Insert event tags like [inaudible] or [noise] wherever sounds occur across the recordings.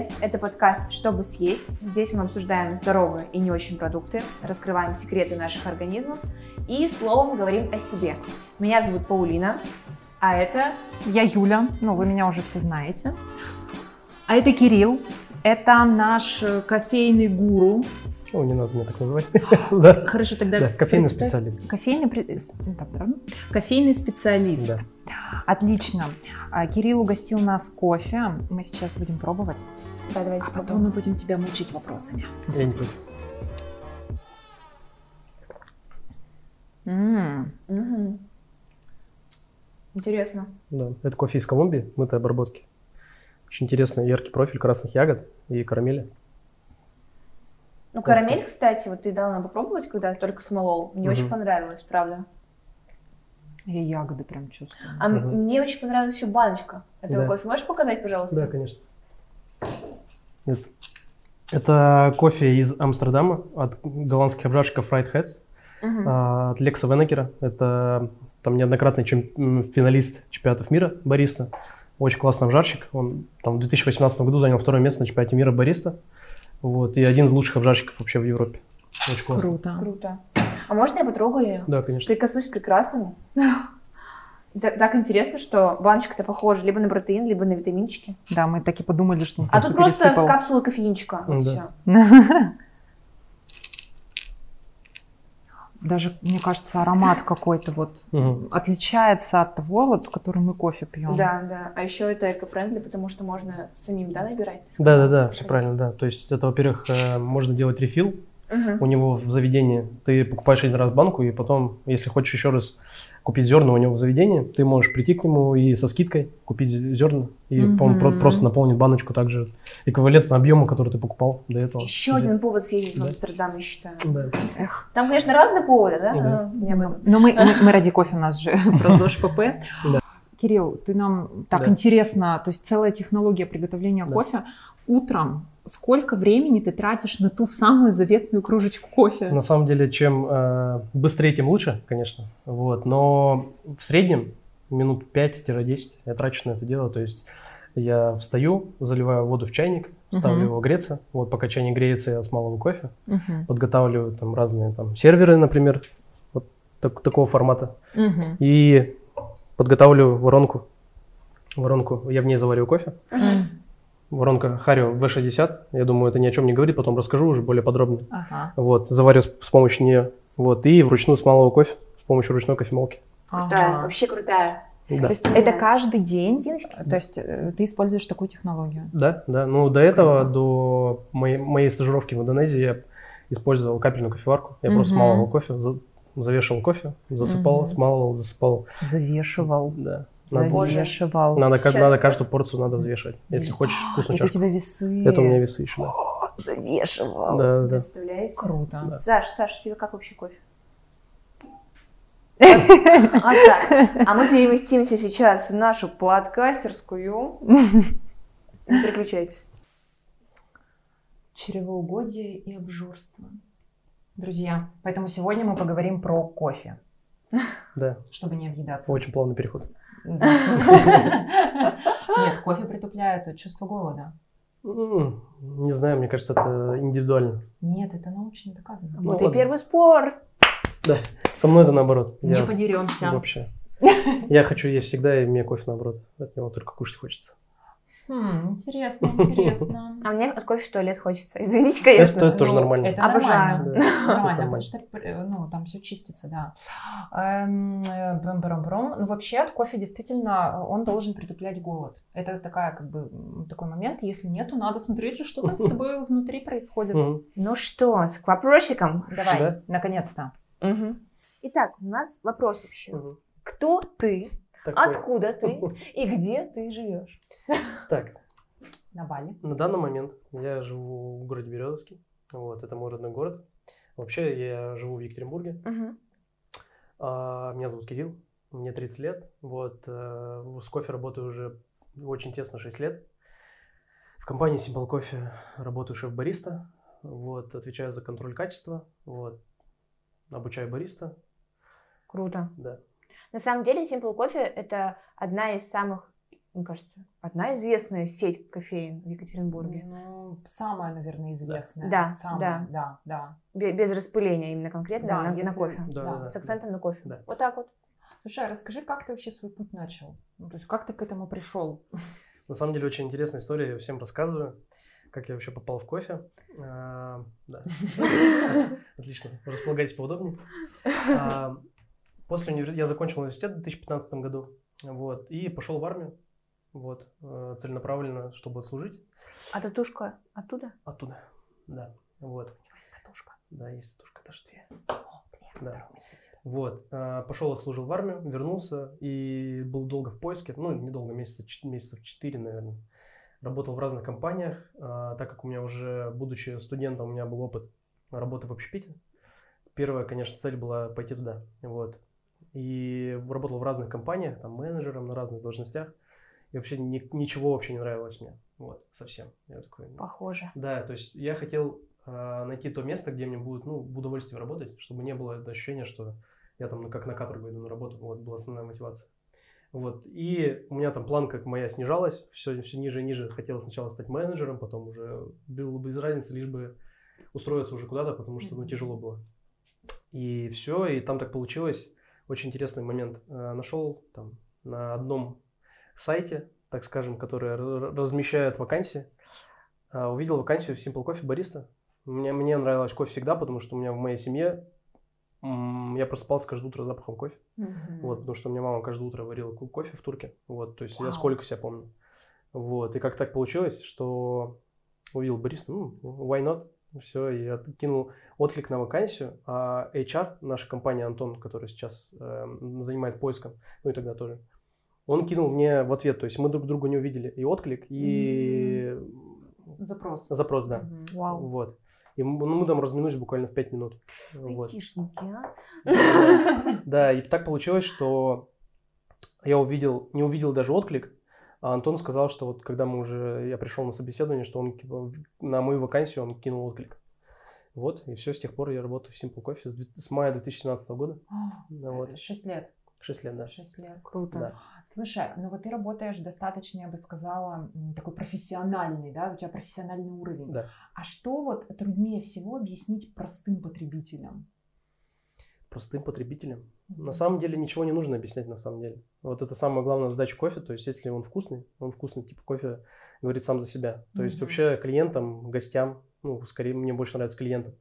привет! Это подкаст «Чтобы съесть». Здесь мы обсуждаем здоровые и не очень продукты, раскрываем секреты наших организмов и словом говорим о себе. Меня зовут Паулина, а это... Я Юля, ну вы меня уже все знаете. А это Кирилл, это наш э, кофейный гуру. О, не надо меня так называть. [laughs] Да. Хорошо, тогда... Да, кофейный представь- специалист. Кофейный, ну, правильно? кофейный специалист. Да. Отлично. А, Кирилл угостил нас кофе. Мы сейчас будем пробовать. Да, давайте А потом мы будем тебя мучить вопросами. Я не против. М, Мгм. Интересно. Да. Это кофе из Колумбии, мытой обработки. Очень интересный яркий профиль красных ягод и карамели. Ну, карамель, кстати, вот ты дала нам попробовать, когда только смолол. Мне Мгм. очень понравилось, правда. Я ягоды прям чувствую. А м- Мгм. мне очень понравилась еще баночка этого Да. кофе. Можешь показать, пожалуйста? Да, конечно. Это, это кофе из Амстердама от голландских обжарщиков Fried Heads, а, от Лекса Венекера. Это там неоднократный чем- финалист чемпионатов мира бариста. Очень классный обжарщик. Он там в 2018 году занял второе место на чемпионате мира бариста. Вот, и один из лучших обжарщиков вообще в Европе. Очень классно. Круто. Круто. А можно я потрогаю ее? Да, конечно. Прикоснусь к прекрасному. Так, так интересно, что баночка-то похожа либо на протеин, либо на витаминчики. Да, мы так и подумали, что он А тут просто пересыпал. капсула кофеинчика. Вот Да. всё. [laughs] Даже, мне кажется, аромат какой-то вот отличается от того, вот, который мы кофе пьем. Да, да. А еще это эко-френдли, потому что можно самим, да, набирать? Да, да, да, все правильно, да. То есть это, во-первых, э, можно делать рефил Мгм. у него в заведении. Ты покупаешь один раз банку, и потом, если хочешь еще раз купить зерна у него в заведении, ты можешь прийти к нему и со скидкой купить зерна, и он про- просто наполнит баночку также эквивалентно объему, который ты покупал до этого. Еще один повод съездить в Да. Амстердам, я считаю. Да. Эх. Там, конечно, разные поводы, да? Да. но этом. Но мы, мы, мы ради кофе у нас же [laughs] про ЗОЖ ПП. Да. Кирилл, ты нам так Да. интересно, то есть целая технология приготовления Да. кофе. Утром сколько времени ты тратишь на ту самую заветную кружечку кофе? На самом деле, чем э, быстрее, тем лучше, конечно. Вот. Но в среднем минут 5-10 я трачу на это дело. То есть я встаю, заливаю воду в чайник, ставлю Мгм. его греться. Вот пока чайник греется, я смалываю кофе. Мгм. Подготавливаю там разные там серверы, например, вот так- такого формата. Мгм. И подготавливаю воронку. Воронку, я в ней завариваю кофе. М. Воронка Харио V60. Я думаю, это ни о чем не говорит, потом расскажу уже более подробно. Ага. Вот, заварю с, с помощью нее. Вот, и вручную смалываю кофе с помощью ручной кофемолки. Крутая, Ага. вообще крутая. Да. То есть это каждый день, то есть э, ты используешь такую технологию? Да, да. Ну, до этого, до моей, моей стажировки в Индонезии я использовал капельную кофеварку. Я просто Мгм. смалывал кофе, за- завешивал кофе, засыпал, Мгм. смалывал, засыпал. Завешивал. Да. Надо, Боже. Завешивал. надо, Сейчас- надо каждую порцию надо взвешивать, если хочешь вкусную Это у чашку. тебя весы. Это у меня весы еще, да. Завешивал. Да, да, да. Представляете? Круто. Да. Саш, Саш, тебе как вообще кофе? [laughs] А так, а мы переместимся сейчас в нашу подкастерскую. Не переключайтесь. Чревоугодие и обжорство. Друзья, поэтому сегодня мы поговорим про кофе, Да, чтобы не объедаться. очень плавный переход. Да. Нет, кофе притупляет чувство голода. Не знаю, мне кажется, это индивидуально. Нет, это научно доказано. Ну, Вот и первый спор. Со мной это наоборот. Не Я подеремся. Вообще. Я хочу есть всегда, и мне кофе наоборот. От него только кушать хочется. Хм, интересно, [laughs] интересно. А мне от кофе в туалет хочется. [laughs] Извините, конечно. Это тоже Ну, нормально. Это Обожаю. нормально. Да, Нормально, потому что э, ну, там все чистится, да. Эм, э, бром-бром-бром. Ну, вообще, от кофе действительно он должен притуплять голод. Это такая, как бы, такой момент. Если нет, то надо смотреть, что там с [laughs] тобой внутри происходит. Ну что, с- к вопросикам. Давай, Да. наконец-то. Итак, у нас вопрос вообще. Кто ты? Такой. Откуда ты? [laughs] И где ты живешь? Так, На Бали. на данный момент я живу в городе Березовский. Вот, это мой родной город. Вообще, я живу в Екатеринбурге. А, Меня зовут Кирилл, мне 30 лет. Вот, э, с кофе работаю уже очень тесно 6 лет. В компании Simple Coffee работаю шеф-бариста. Вот, отвечаю за контроль качества. Вот, обучаю бариста. Круто. Да. На самом деле Simple Coffee это одна из самых мне кажется, одна известная сеть кофеин в Екатеринбурге. Ну, самая, наверное, известная. Да, самая, да, да. Бе- Без распыления именно конкретно Да, на, на если- кофе. Да, Да, да, да. С акцентом на кофе. Да. Вот так вот. Слушай, а расскажи, как ты вообще свой путь начал? Ну, то есть, как ты к этому пришел? На самом деле очень интересная история, я всем рассказываю, как я вообще попал в кофе. А, Да. [laughs] Отлично, располагайтесь поудобнее. А, После университета я закончил университет в 2015 году, вот, и пошел в армию, вот, э, целенаправленно, чтобы отслужить А татушка оттуда? оттуда, да, вот, Есть татушка. да, есть татушка, даже две. О, привет, Да. у. Вот, а, пошел, отслужил в армию, вернулся и был долго в поиске, ну, недолго, месяца, месяцев 4, наверное. Работал в разных компаниях, а, так как у меня уже, будучи студентом, у меня был опыт работы в общепите. Первая, конечно, цель была пойти туда, вот. И работал в разных компаниях, там, менеджером на разных должностях. И вообще ни- ничего вообще не нравилось мне, вот, совсем. Я такой, ну, Похоже. да, то есть я хотел а, найти то место, где мне будет, ну, в удовольствие работать, чтобы не было это ощущения, что я там ну, как на каторгу иду на работу, вот, была основная мотивация. Вот, и у меня там планка моя снижалась, все, все ниже и ниже, хотел сначала стать менеджером, потом уже было без разницы, лишь бы устроиться уже куда-то, потому что, ну, тяжело было. И все, и там так получилось, очень интересный момент, А, нашел там на одном сайте, так скажем, который размещает вакансии, а, увидел вакансию в Simple Coffee бариста. Мне, мне нравилось кофе всегда, потому что у меня в моей семье я просыпался каждое утро запахом кофе. Вот, потому что у меня мама каждое утро варила ко- кофе в турке. Вот, то есть я Вау. сколько себя помню. Вот, и как так получилось, что увидел бариста, ну, why not? Все, и я кинул отклик на вакансию, а HR, наша компания Антон, который сейчас эм, занимается поиском, ну и тогда тоже, он кинул мне в ответ, то есть мы друг друга не увидели, и отклик, и Запрос. запрос, да. Мгм. Вау. Вот. И мы, ну, мы там разминулись буквально в 5 минут. Вот. Айтишники, а? Да, и так получилось, что я увидел, не увидел даже отклик, а Антон сказал, что вот когда мы уже, я пришел на собеседование, что он типа, на мою вакансию он кинул отклик. Вот, и все, с тех пор я работаю в Simple Coffee с, с мая 2017 года. Ну, вот. Шесть лет. 6 лет, да. Шесть лет. Круто. Да. Слушай, ну вот ты работаешь достаточно, я бы сказала, такой профессиональный, да, у тебя профессиональный уровень. Да. А что вот труднее всего объяснить простым потребителям? Простым потребителям. На Мгм. самом деле ничего не нужно объяснять на самом деле. Вот это самая главная задача кофе. То есть, если он вкусный, он вкусный, типа кофе говорит сам за себя. То есть, Мгм. вообще клиентам, гостям, ну, скорее мне больше нравится клиентам,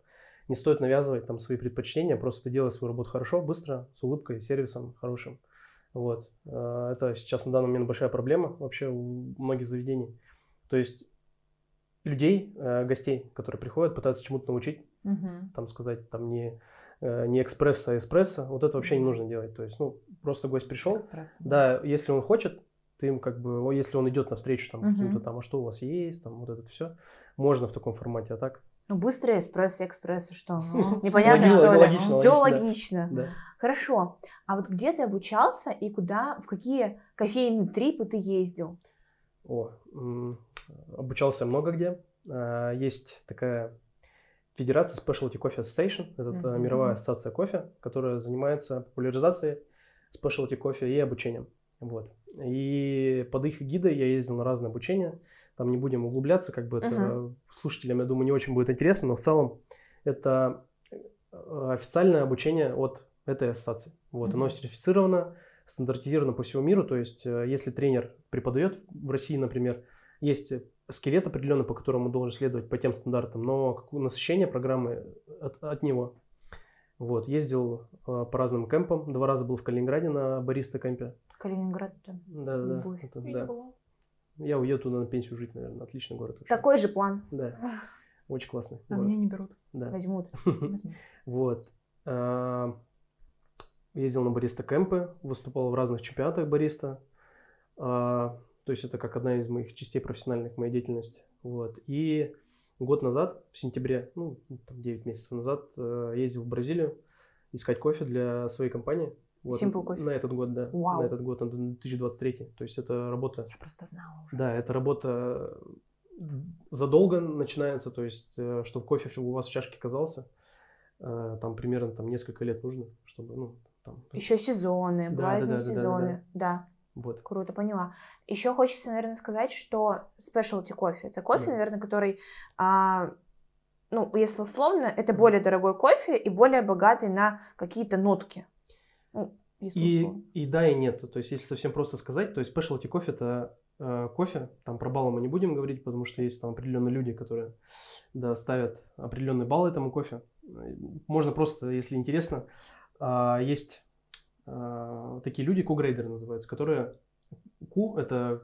не стоит навязывать там свои предпочтения, просто ты делай свою работу хорошо, быстро, с улыбкой, сервисом хорошим. Вот. Э, Это сейчас на данный момент большая проблема вообще у многих заведений. То есть людей, э, гостей, которые приходят, пытаются чему-то научить, Мгм. там сказать, там не, э, не экспресса, а эспрессо, вот это вообще не нужно делать. То есть, ну, просто гость пришел, Экспресс. да, если он хочет, ты им как бы, если он идет навстречу там Мгм. каким-то там, а что у вас есть, там вот это все, можно в таком формате, а так, Ну, быстрый эспрессо, экспрессо, что? [laughs] Ну, Непонятно, логично, что ли? логично, Все логично, логично. да. Хорошо. А вот где ты обучался и куда, в какие кофейные трипы ты ездил? О, обучался много где. А, Есть такая федерация Specialty Coffee Association, это Мгм. мировая ассоциация кофе, которая занимается популяризацией Specialty кофе и обучением. Вот. И под их гидой я ездил на разные обучения. Там не будем углубляться, как бы это Мгм. слушателям, я думаю, не очень будет интересно, но в целом это э, официальное обучение от этой ассоциации. Вот, оно Мгм. сертифицировано, стандартизировано по всему миру. То есть, э, если тренер преподает в России, например, есть скелет определенный, по которому должен следовать по тем стандартам, но насыщение программы от, от него. Вот, ездил э, по разным кемпам, два раза был в Калининграде на бариста кемпе. Калининград. Да, да, да. Это да. Я уеду туда на пенсию жить, наверное. Отличный город. вообще. Такой же план. Да, очень классный А город. меня не берут. Да. Возьмут. [laughs] Возьму. Вот. А, Ездил на бариста кемпы, выступал в разных чемпионатах бариста. А, То есть это как одна из моих частей профессиональных моей деятельности. Вот. И год назад, в сентябре, ну, там 9 месяцев назад, э, ездил в Бразилию искать кофе для своей компании. Вот. Simple Coffee. На этот год, да. Вау. На этот год, на 2023. То есть это работа Я просто знала уже. да, эта работа задолго начинается, то есть, чтобы кофе у вас в чашке оказался, э, там примерно там несколько лет нужно, чтобы, ну, там, Еще сезоны, Да, бывают да, да, да, да, сезоны. Да. Вот. Круто, поняла. Еще хочется, наверное, сказать, что specialty кофе, это кофе, да. наверное, который, а, ну, если условно, это более дорогой кофе и более богатый на какие-то нотки. Ну, и, и да, и нет. То есть, если совсем просто сказать, то есть specialty кофе это э, кофе, там про баллы мы не будем говорить, потому что есть там определенные люди, которые да, ставят определенные баллы этому кофе. Можно просто, если интересно, э, есть э, такие люди, Q-грейдеры называются, которые Q это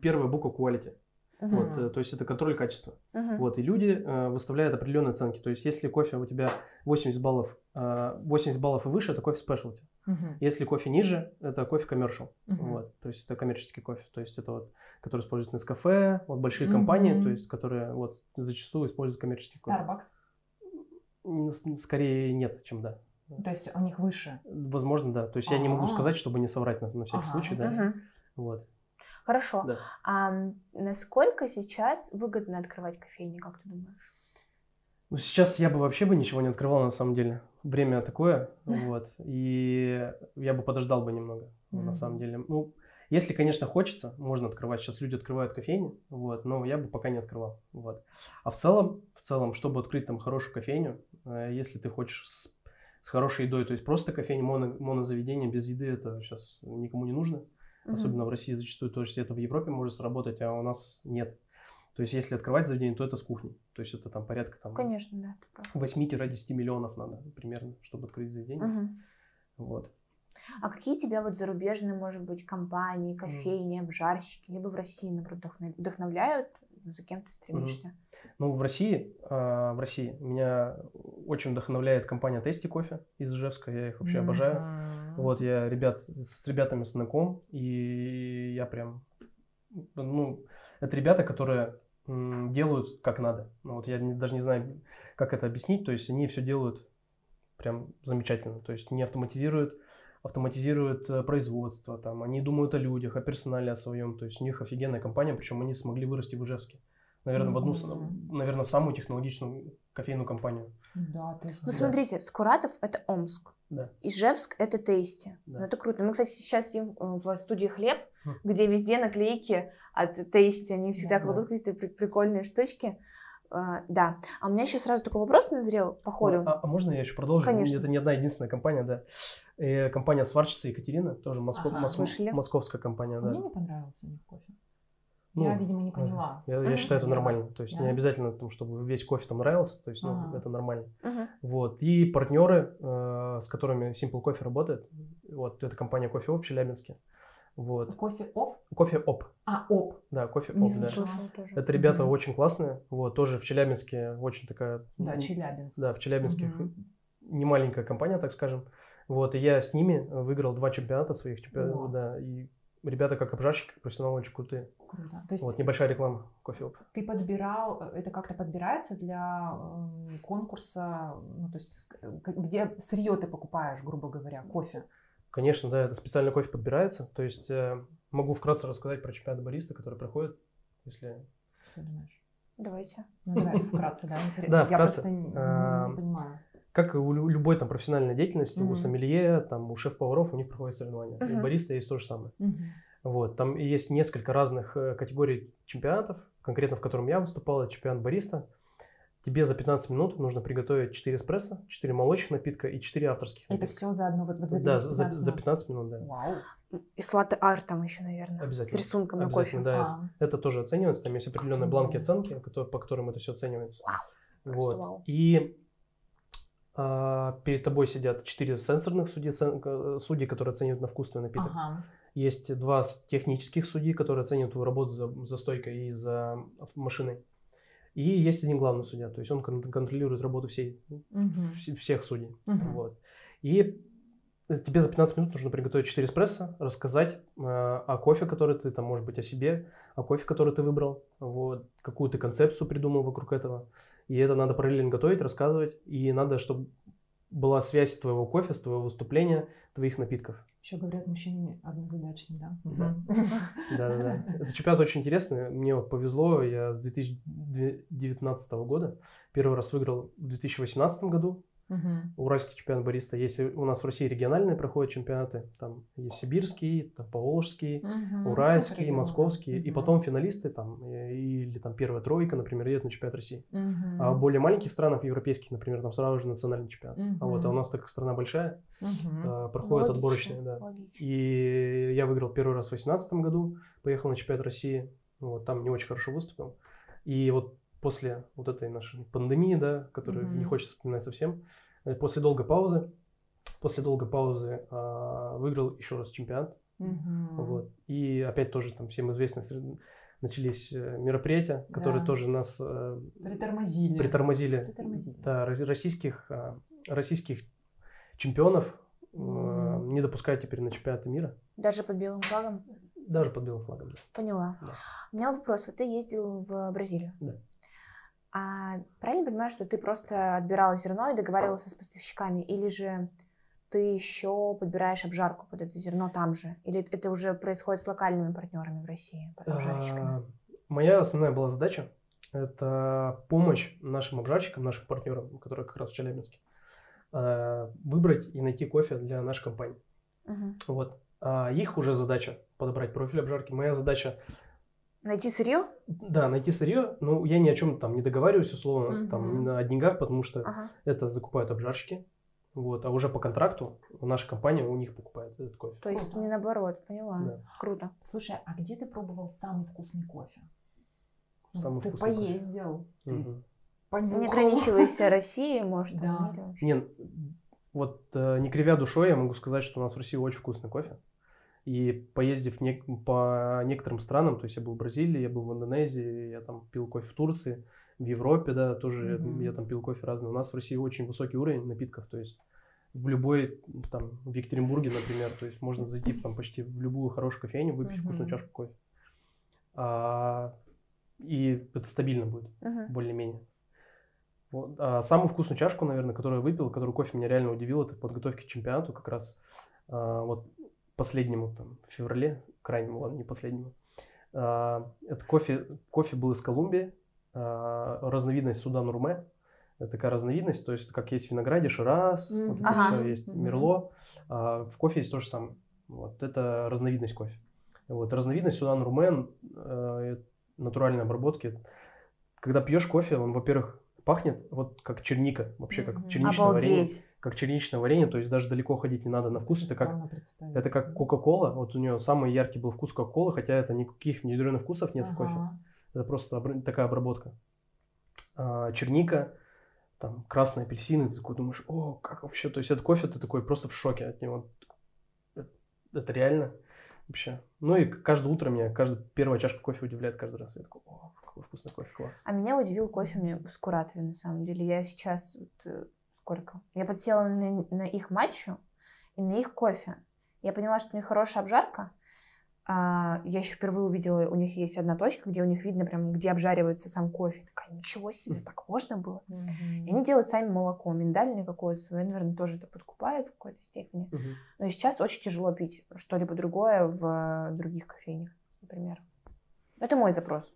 первая буква quality. Uh-huh. Вот, э, то есть это контроль качества. Uh-huh. Вот, и люди э, выставляют определенные оценки. То есть если кофе у тебя 80 баллов, э, 80 баллов и выше, это кофе specialty. Uh-huh. Если кофе ниже, это кофе commercial. Uh-huh. Вот, то есть это коммерческий кофе. То есть это вот, который используют Nescafe, вот большие uh-huh. компании, то есть которые вот зачастую используют коммерческий Starbucks. кофе. Скорее нет, чем да. То есть у них выше? Возможно, да. То есть А-а-а. я не могу сказать, чтобы не соврать на, на всякий ага. случай, да. Uh-huh. Вот. Хорошо. Да. А насколько сейчас выгодно открывать кофейни, как ты думаешь? Ну, сейчас я бы вообще бы ничего не открывал, на самом деле. Время такое, [laughs] вот. И я бы подождал бы немного, mm-hmm. на самом деле. Ну, если, конечно, хочется, можно открывать. Сейчас люди открывают кофейни, вот, но я бы пока не открывал, вот. А в целом, в целом, чтобы открыть там хорошую кофейню, э, если ты хочешь с, с хорошей едой, то есть просто кофейня, моно, монозаведение без еды, это сейчас никому не нужно. Mm-hmm. Особенно в России зачастую, то есть это в Европе может сработать, а у нас нет. То есть если открывать заведение, то это с кухни. То есть это там порядка там, Конечно, да, 8-10 миллионов надо примерно, чтобы открыть заведение. Mm-hmm. Вот. А какие тебя вот зарубежные, может быть, компании, кофейни, обжарщики, либо в России, например, вдохновляют? За кем ты стремишься? Mm-hmm. Ну, в России, э, в России меня очень вдохновляет компания Tasty Кофе из Ижевска. Я их вообще mm-hmm. обожаю. Вот я ребят с ребятами знаком, и я прям, ну, это ребята, которые делают как надо. Ну, вот я не, даже не знаю, как это объяснить. То есть они все делают прям замечательно. То есть не автоматизируют, автоматизируют э, производство, там, они думают о людях, о персонале, о своем. То есть у них офигенная компания, причем они смогли вырасти в Ижевске. Наверное, mm-hmm. в одну, наверное, в самую технологичную кофейную компанию. Да, то есть... Ну, да. смотрите, Скуратов – это Омск. Да. Ижевск – это Тейсти. Да. Ну, это круто. Мы, кстати, сейчас сидим в студии «Хлеб», хм. где везде наклейки от Тейсти. Они всегда да, кладут да. какие-то прикольные штучки. Uh, да. А у меня еще сразу такой вопрос назрел по ходу. А, а можно я еще продолжу? Конечно. Это не одна единственная компания, да. И компания сварщица Екатерина, тоже Москов, ага, Моск... московская компания, да. Мне не понравился у них кофе. Ну, я, видимо, не поняла. Я, я считаю, это нормально. То есть да. не обязательно, там, чтобы весь кофе там нравился. То есть, ну, ага. это нормально. Ага. Вот. И партнеры, э, с которыми Simple Coffee работает, вот, это компания Кофе Оп в Челябинске. Вот. Кофе Оп? Кофе Оп. А, Оп. Да, кофе Оп, да. тоже. Это ребята угу. очень классные. Вот, тоже в Челябинске очень такая... Да, Челябинск. Да, в Челябинске угу. не маленькая компания, так скажем. Вот, и я с ними выиграл два чемпионата своих чемпионатов, да, и ребята как обжарщики, как профессионалы очень крутые. Круто. То есть вот небольшая реклама кофе Ты подбирал, э, это как-то подбирается для э, конкурса, ну то есть где сырье ты покупаешь, грубо говоря, кофе? Конечно, да, это специальный кофе подбирается. То есть э, могу вкратце рассказать про чемпионат бариста, который проходит, если... Что думаешь? Давайте. Ну давай вкратце, да, интересно. Да, вкратце. Я просто не понимаю как и у любой там профессиональной деятельности, mm-hmm. у сомелье, там, у шеф-поваров у них проходят соревнования. Mm-hmm. У бариста есть то же самое. Mm-hmm. Вот, там есть несколько разных э, категорий чемпионатов, конкретно в котором я выступал, это чемпионат бариста. Тебе за 15 минут нужно приготовить 4 эспрессо, 4 молочных напитка и 4 авторских напитка. Это все за одну, вот, вот за 15 Да, за, за 15 минут, да. Вау. И слаты арт там еще, наверное. Обязательно. С рисунком на кофе. Да, а. это, тоже оценивается. Там есть определенные бланки оценки, по которым это все оценивается. Вау. Вот. Вау. И перед тобой сидят четыре сенсорных судьи, судьи, которые оценивают на вкус твой напиток. Ага. Есть два технических судьи, которые оценивают твою работу за, за стойкой и за машиной. И есть один главный судья, то есть он контролирует работу всей, угу. всех судей. Угу. Вот. И тебе за 15 минут нужно приготовить 4 эспрессо, рассказать э, о кофе, который ты, там, может быть, о себе, о кофе, который ты выбрал, вот, какую ты концепцию придумал вокруг этого. И это надо параллельно готовить, рассказывать. И надо, чтобы была связь твоего кофе, с твоего выступления, твоих напитков. Еще говорят, мужчины однозадачные, да? Да. да, да, да. Это чемпионат очень интересный. Мне вот повезло, я с 2019 года первый раз выиграл в 2018 году. Угу. Уральский чемпионат бариста. Если у нас в России региональные проходят чемпионаты, там есть сибирский, там, поволжский, угу. уральский, московский, угу. и потом финалисты там, или там первая тройка, например, едет на чемпионат России. Угу. А в более маленьких странах, европейских, например, там сразу же национальный чемпионат. Угу. А вот а у нас, так как страна большая, угу. проходят отборочные. Да. И я выиграл первый раз в 2018 году, поехал на чемпионат России, вот, там не очень хорошо выступил. И вот после вот этой нашей пандемии, да, которую mm-hmm. не хочется вспоминать совсем, э, после долгой паузы, после долгой паузы э, выиграл еще раз чемпионат. Mm-hmm. Вот. И опять тоже там всем известно, начались э, мероприятия, которые да. тоже нас э, притормозили. Притормозили. притормозили. Да, российских, э, российских чемпионов mm-hmm. э, не допускают теперь на чемпионаты мира. Даже под белым флагом? Даже под белым флагом, да. Поняла. Да. У меня вопрос. Вот ты ездил в Бразилию. Да. А правильно понимаю, что ты просто отбирал зерно и договаривался с поставщиками, или же ты еще подбираешь обжарку под это зерно там же? Или это уже происходит с локальными партнерами в России, обжарщиками? А, моя основная была задача – это помощь нашим обжарщикам, нашим партнерам, которые как раз в Челябинске, а, выбрать и найти кофе для нашей компании. Угу. Вот. А их уже задача подобрать профиль обжарки. Моя задача Найти сырье? Да, найти сырье. Ну, я ни о чем там не договариваюсь, условно, угу. там, о деньгах, потому что ага. это закупают обжарщики. Вот, а уже по контракту наша компания у них покупает этот кофе. То есть не наоборот, поняла. Да. Круто. Слушай, а где ты пробовал самый вкусный кофе? Самый ты вкусный поездил, кофе. ты понюхал. Не ограничивайся Россией, может, да. Не, вот э, не кривя душой, я могу сказать, что у нас в России очень вкусный кофе. И поездив не, по некоторым странам, то есть я был в Бразилии, я был в Индонезии, я там пил кофе в Турции, в Европе, да, тоже mm-hmm. я, там пил кофе разный. У нас в России очень высокий уровень напитков, то есть в любой, там, в Екатеринбурге, например, то есть можно зайти там почти в любую хорошую кофейню, выпить mm-hmm. вкусную чашку кофе. А, и это стабильно будет, uh-huh. более-менее. Вот. А самую вкусную чашку, наверное, которую я выпил, которую кофе меня реально удивил, это подготовки к чемпионату как раз. А, вот последнему, там, в феврале, крайнему, ладно, не последнему. А, это кофе, кофе был из Колумбии, а, разновидность Судан Урме. Это такая разновидность, то есть как есть в винограде Шираз, mm-hmm. вот это ага. все есть mm-hmm. Мерло. А, в кофе есть то же самое. Вот это разновидность кофе. Вот разновидность Судан Румен э, натуральной обработки. Когда пьешь кофе, он, во-первых, пахнет вот как черника, вообще как черничное Обалдеть. варенье как черничное варенье, то есть даже далеко ходить не надо на вкус. Это как, это как Кока-Кола. Вот у нее самый яркий был вкус Кока-Колы, хотя это никаких внедренных вкусов нет ага. в кофе. Это просто такая обработка. А, черника, там красные апельсины, ты такой думаешь, о, как вообще, то есть это кофе, ты такой просто в шоке от него. Это, это реально вообще. Ну и каждое утро меня, каждая первая чашка кофе удивляет каждый раз. Я такой, о, какой вкусный кофе, класс. А меня удивил кофе мне с Куратове, на самом деле. Я сейчас вот, э, сколько. Я подсела на, на их матчу и на их кофе. Я поняла, что у них хорошая обжарка. А, я еще впервые увидела, у них есть одна точка, где у них видно прям, где обжаривается сам кофе. Такая, ничего себе, так можно было? Mm-hmm. И они делают сами молоко, миндальное какое-то свое, наверное, тоже это подкупает в какой-то степени. Mm-hmm. Но и сейчас очень тяжело пить что-либо другое в других кофейнях, например. Это мой запрос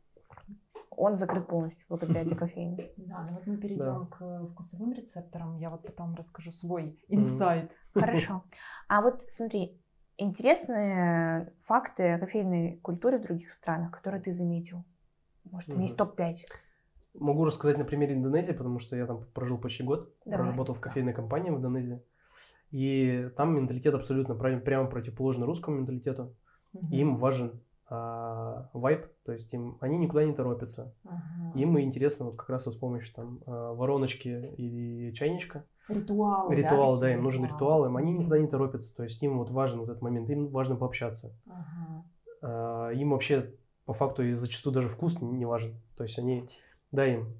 он закрыт полностью благодаря этой кофейне. Да, ну вот мы перейдем да. к вкусовым рецепторам. Я вот потом расскажу свой инсайт. Хорошо. А вот смотри, интересные факты о кофейной культуре в других странах, которые ты заметил. Может, у меня есть топ-5. Могу рассказать на примере Индонезии, потому что я там прожил почти год, Давай. проработал в кофейной компании в Индонезии. И там менталитет абсолютно прямо противоположный русскому менталитету. Угу. Им важен вайп, то есть им, они никуда не торопятся. Ага. Им интересно вот как раз вот с помощью там а, вороночки и чайничка. Ритуал. Ритуал, да, да им нужен ритуал, им они никуда не торопятся, то есть им вот важен вот этот момент, им важно пообщаться. Ага. А, им вообще по факту и зачастую даже вкус не, важен, то есть они, да, им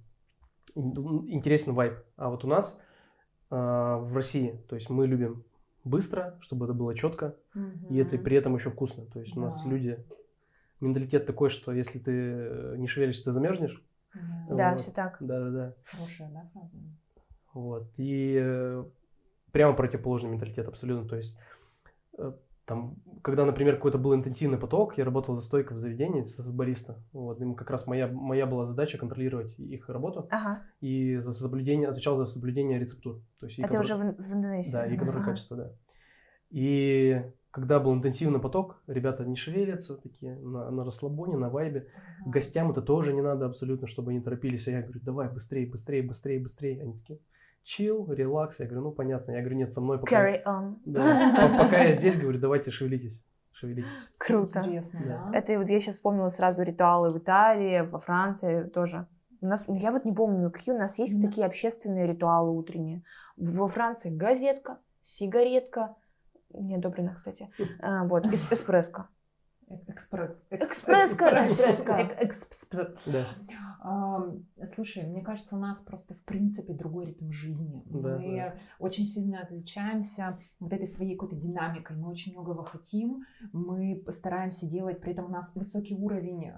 интересен вайп. А вот у нас а, в России, то есть мы любим быстро, чтобы это было четко, угу. и это при этом еще вкусно. То есть да. у нас люди менталитет такой, что если ты э, не шевелишься, ты замерзнешь. Mm-hmm. Да, все так. Да, да, да. Хорошая, да, фраза? Вот. И э, прямо противоположный менталитет абсолютно. То есть э, там, когда, например, какой-то был интенсивный поток, я работал за стойкой в заведении с, с бариста. Вот, и как раз моя, моя была задача контролировать их работу ага. и за соблюдение, отвечал за соблюдение рецептур. То есть Это контроль, уже в, в Индонезии? Да, и контроль ага. качества, да. И когда был интенсивный поток, ребята не шевелятся, такие на, на расслабоне, на вайбе. Гостям это тоже не надо абсолютно, чтобы они торопились. А я говорю, давай быстрее, быстрее, быстрее, быстрее. Они такие, чил, релакс. Я говорю, ну понятно. Я говорю, нет, со мной пока... Carry on. Да, пока я здесь, говорю, давайте шевелитесь. Шевелитесь. Круто. Интересно, да. Это вот я сейчас вспомнила сразу ритуалы в Италии, во Франции тоже. У нас, я вот не помню, какие у нас есть да. такие общественные ритуалы утренние. Во Франции газетка, сигаретка, не одобрено, кстати. А, вот, [laughs] эспрессо. Экспресс. Экспресска. Экспресс. Да. Слушай, мне кажется, у нас просто в принципе другой ритм жизни. Да, мы да. очень сильно отличаемся вот этой своей какой-то динамикой. Мы очень многого хотим, мы постараемся делать, при этом у нас высокий уровень,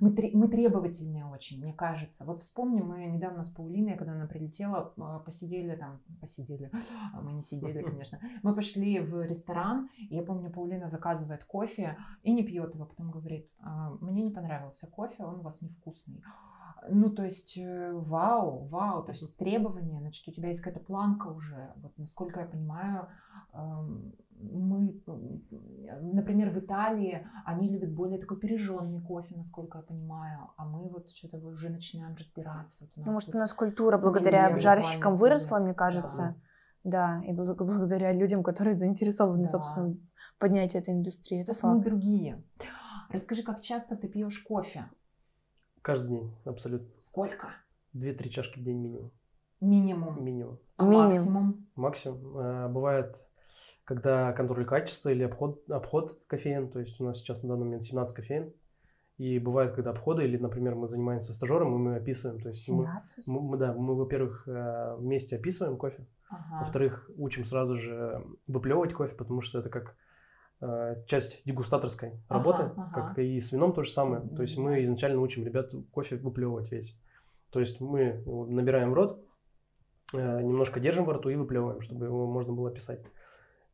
мы, мы требовательные очень, мне кажется. Вот вспомни, мы недавно с Паулиной, когда она прилетела, а, посидели там, посидели, [laughs] а мы не сидели, [laughs] конечно, мы пошли в ресторан, и я помню, Паулина заказывает кофе и не пьет его, потом говорит, «А, мне не понравился кофе, он у вас невкусный. Ну, то есть, э, вау, вау, то есть требования, значит, у тебя есть какая-то планка уже. Вот, насколько я понимаю, мы, например, в Италии, они любят более такой пережженный кофе, насколько я понимаю, а мы вот что-то уже начинаем разбираться. Вот у ну, может, у нас культура благодаря обжарщикам выросла, мне кажется. Да. да, и благодаря людям, которые [laughs] заинтересованы, да. собственно, поднятии этой индустрии. Это факт. Мы другие. Расскажи, как часто ты пьешь кофе? Каждый день, абсолютно. Сколько? Две-три чашки в день минимум. Минимум? Минимум. А минимум. максимум? Максимум. А, бывает, когда контроль качества или обход, обход кофеин, то есть у нас сейчас на данный момент 17 кофеин, и бывает, когда обходы, или, например, мы занимаемся стажером, и мы описываем. То есть 17? Мы, мы, да, мы, во-первых, э, вместе описываем кофе, ага. во-вторых, учим сразу же выплевывать кофе, потому что это как Э, часть дегустаторской работы, ага, как и с вином то же самое. То есть мы изначально учим ребят кофе выплевывать весь. То есть мы набираем в рот, э, немножко держим во рту и выплевываем, чтобы его можно было писать.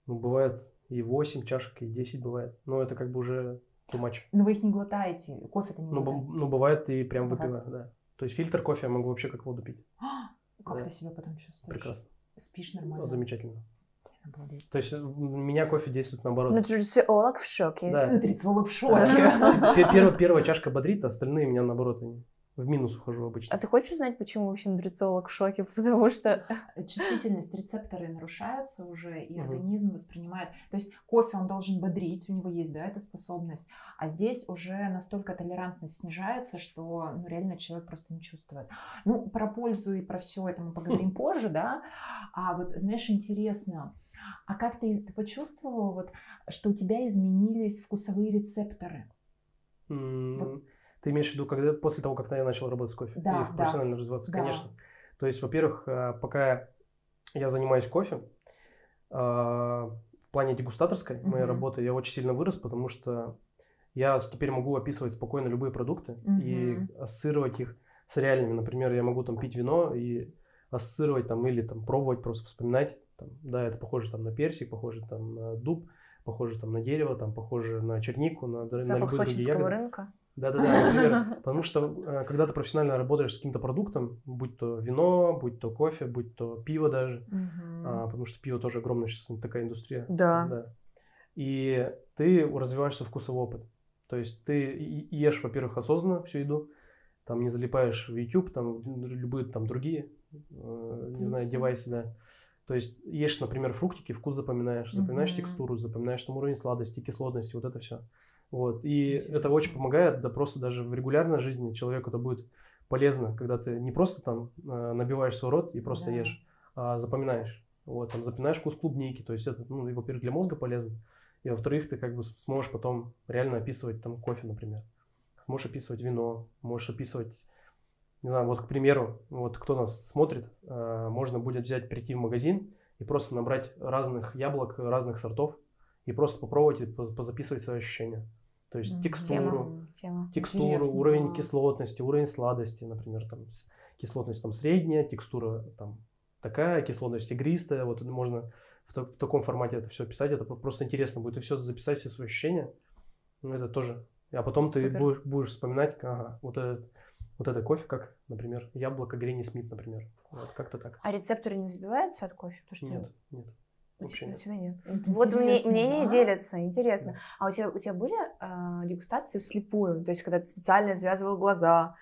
Ну, бывает и 8 чашек, и 10 бывает. Но это как бы уже too much. Но вы их не глотаете, кофе-то не ну, глотаете? Ну, бывает и прям выпиваю, да. То есть фильтр кофе я могу вообще как воду пить. как да. ты себя потом чувствуешь? Прекрасно. Спишь нормально? Замечательно. То есть у меня кофе действует наоборот. Нутрициолог в шоке. Да. Нутрициолог в шоке. Первая, первая чашка бодрит, а остальные меня наоборот они в минус ухожу обычно. А ты хочешь узнать, почему вообще нутрициолог в шоке? [laughs] Потому что... Чувствительность, рецепторы нарушаются уже, и организм воспринимает... То есть кофе, он должен бодрить, у него есть, да, эта способность. А здесь уже настолько толерантность снижается, что ну, реально человек просто не чувствует. Ну, про пользу и про все это мы поговорим [laughs] позже, да. А вот, знаешь, интересно, а как ты, ты почувствовал, вот, что у тебя изменились вкусовые рецепторы? Вот. Ты имеешь в виду, когда, после того, как я начал работать с кофе да, и профессионально да. развиваться? Да. Конечно. То есть, во-первых, э, пока я занимаюсь кофе, э, в плане дегустаторской mm-hmm. моей работы я очень сильно вырос, потому что я теперь могу описывать спокойно любые продукты mm-hmm. и ассоциировать их с реальными. Например, я могу там пить вино и ассоциировать там или там пробовать, просто вспоминать там, да, это похоже там на персик, похоже там на дуб, похоже там на дерево, там похоже на чернику, на, Запах на любые другие ягоды. рынка. Да-да-да, например, [laughs] потому что э, когда ты профессионально работаешь с каким-то продуктом, будь то вино, будь то кофе, будь то пиво даже, а, потому что пиво тоже огромная сейчас такая индустрия. Да. да. И ты развиваешься вкусовой опыт. То есть ты ешь, во-первых, осознанно всю еду, там не залипаешь в YouTube, там любые там другие, э, не знаю, девайсы, да. То есть ешь, например, фруктики, вкус запоминаешь, запоминаешь текстуру, запоминаешь там уровень сладости, кислотности, вот это все. Вот. И Интересно. это очень помогает, да просто даже в регулярной жизни человеку это будет полезно, когда ты не просто там э, набиваешь свой рот и просто да. ешь, а запоминаешь. Вот, там запоминаешь вкус клубники, то есть это, ну, во-первых, для мозга полезно, и во-вторых, ты как бы сможешь потом реально описывать там кофе, например. Можешь описывать вино, можешь описывать не знаю, вот, к примеру, вот кто нас смотрит, э, можно будет взять, прийти в магазин и просто набрать разных яблок, разных сортов и просто попробовать и позаписывать свои ощущения. То есть текстуру, тема, тема. текстуру, Интересно, уровень кислотности, уровень сладости, например, там кислотность там средняя, текстура там такая, кислотность игристая, вот можно в, в таком формате это все писать, это просто интересно будет. И все записать, все свои ощущения. Ну, это тоже. А потом Супер. ты будешь, будешь вспоминать, ага, вот этот, вот это кофе, как, например, яблоко Гренни Смит, например. Вот как-то так. А рецепторы не забиваются от кофе? Потому что... Нет, нет. Вообще нет. У тебя нет. вот мне, мнения да? делятся, интересно. Да. А у тебя, у тебя были э, дегустации вслепую? То есть, когда ты специально завязывал глаза,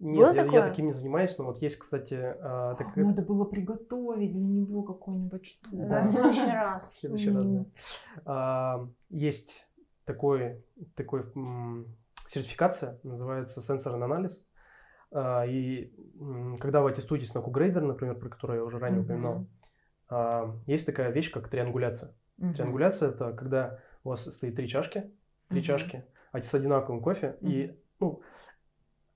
нет, Было я, такое? я таким не занимаюсь, но вот есть, кстати... А, так... Надо было приготовить для него какое-нибудь что-то. Да, в следующий раз. [laughs] В следующий раз, да. А, есть такой, такой м, сертификация, называется сенсорный анализ. А, и когда вы аттестуетесь на QGrader, например, про который я уже ранее uh-huh. упоминал, а, есть такая вещь, как триангуляция. Uh-huh. Триангуляция это когда у вас стоит три чашки, три uh-huh. чашки, а с одинаковым кофе, uh-huh. и ну,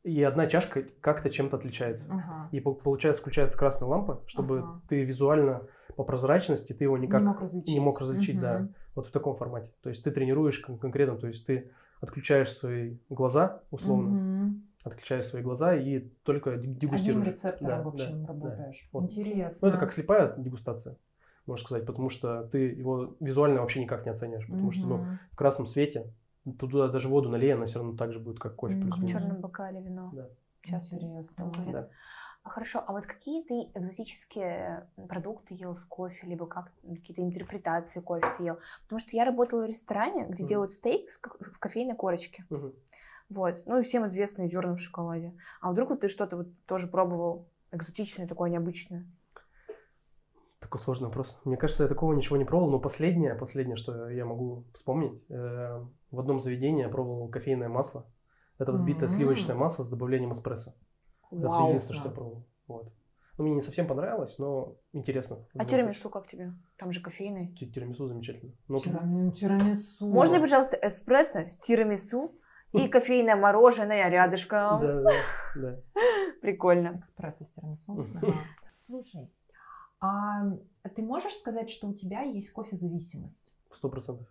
и одна чашка как-то чем-то отличается. Ага. И получается, включается красная лампа, чтобы ага. ты визуально по прозрачности ты его никак не мог различить, не мог различить угу. да, вот в таком формате. То есть ты тренируешь конкретно, то есть ты отключаешь свои глаза условно, угу. Отключаешь свои глаза и только дегустируешь. Одним рецептором, да, в общем, да, работаешь. Да. Вот. Интересно. Ну это как слепая дегустация можно сказать, потому что ты его визуально вообще никак не оценишь, потому угу. что ну, в красном свете туда даже воду налей, она все равно так же будет, как кофе. Mm-hmm. В черном бокале вино. Да. Часто Интересно. Да. А хорошо, а вот какие ты экзотические продукты ел с кофе, либо как какие-то интерпретации кофе ты ел? Потому что я работала в ресторане, где mm-hmm. делают стейк в кофейной корочке. Mm-hmm. Вот, ну и всем известные зерна в шоколаде. А вдруг вот ты что-то вот тоже пробовал экзотичное, такое необычное? Такой сложный вопрос. Мне кажется, я такого ничего не пробовал, но последнее, последнее, что я могу вспомнить, э, в одном заведении я пробовал кофейное масло. Это взбитое mm-hmm. сливочное масло с добавлением эспрессо. Вау, это единственное, что я пробовал. Вот. Ну, мне не совсем понравилось, но интересно. А тирамису как тебе? Там же кофейный. Тирамису замечательно. Но Тирами, тирамису. Можно, пожалуйста, эспрессо с тирамису и кофейное мороженое рядышком? Да, да, да. [laughs] Прикольно. Эспрессо с тирамису. Слушай, а ты можешь сказать, что у тебя есть кофезависимость? Сто процентов.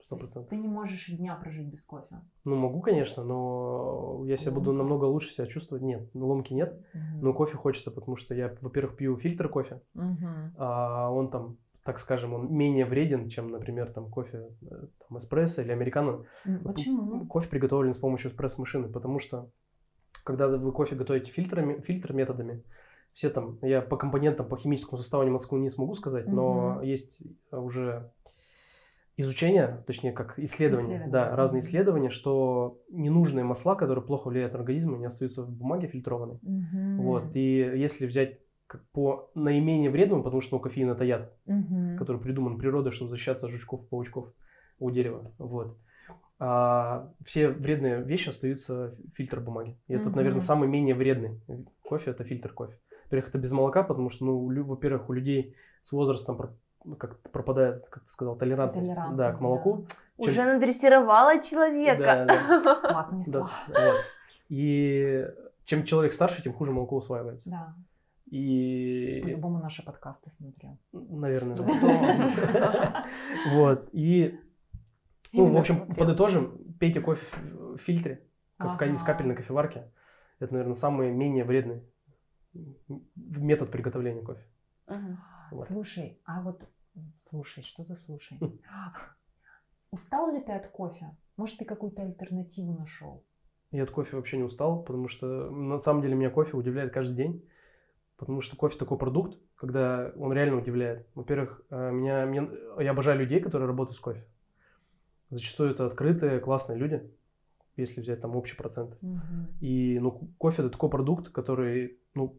Сто процентов. Ты не можешь дня прожить без кофе? Ну, могу, конечно, но я себя буду намного лучше себя чувствовать. Нет, ломки нет, угу. но кофе хочется, потому что я, во-первых, пью фильтр кофе, угу. а он там так скажем, он менее вреден, чем, например, там кофе э, там, эспрессо или американо. Почему? Кофе приготовлен с помощью эспрессо-машины, потому что когда вы кофе готовите фильтрами, фильтр методами, все там, я по компонентам, по химическому составу не, не смогу сказать, но есть уже изучения, точнее, как исследования, исследования. да, разные исследования, что ненужные масла, которые плохо влияют на организм, они остаются в бумаге фильтрованной. Угу. Вот, и если взять как по наименее вредному, потому что ну, кофеин это яд, угу. который придуман природой, чтобы защищаться от жучков, паучков у дерева, вот. А все вредные вещи остаются фильтр бумаги. И угу. это, наверное, самый менее вредный кофе, это фильтр кофе. Во-первых, это без молока, потому что, ну, во-первых, у людей с возрастом как пропадает, как ты сказал, толерантность, толерантность да, к молоку. Да. Чем... Уже надрессировала человека. Да, да. да, вот. И чем человек старше, тем хуже молоко усваивается. Да. И... По-любому наши подкасты смотрел. Наверное, да. [laughs] Вот. И, ну, в общем, подытожим, пейте кофе в фильтре, из капельной кофеварки. Это, наверное, самый менее вредный метод приготовления кофе. Слушай, а вот слушай, что за слушай? [laughs] Устал ли ты от кофе? Может, ты какую-то альтернативу нашел? Я от кофе вообще не устал, потому что на самом деле меня кофе удивляет каждый день. Потому что кофе такой продукт, когда он реально удивляет. Во-первых, э, меня, меня, я обожаю людей, которые работают с кофе. Зачастую это открытые, классные люди, если взять там общий процент. Угу. И ну, кофе это такой продукт, который ну,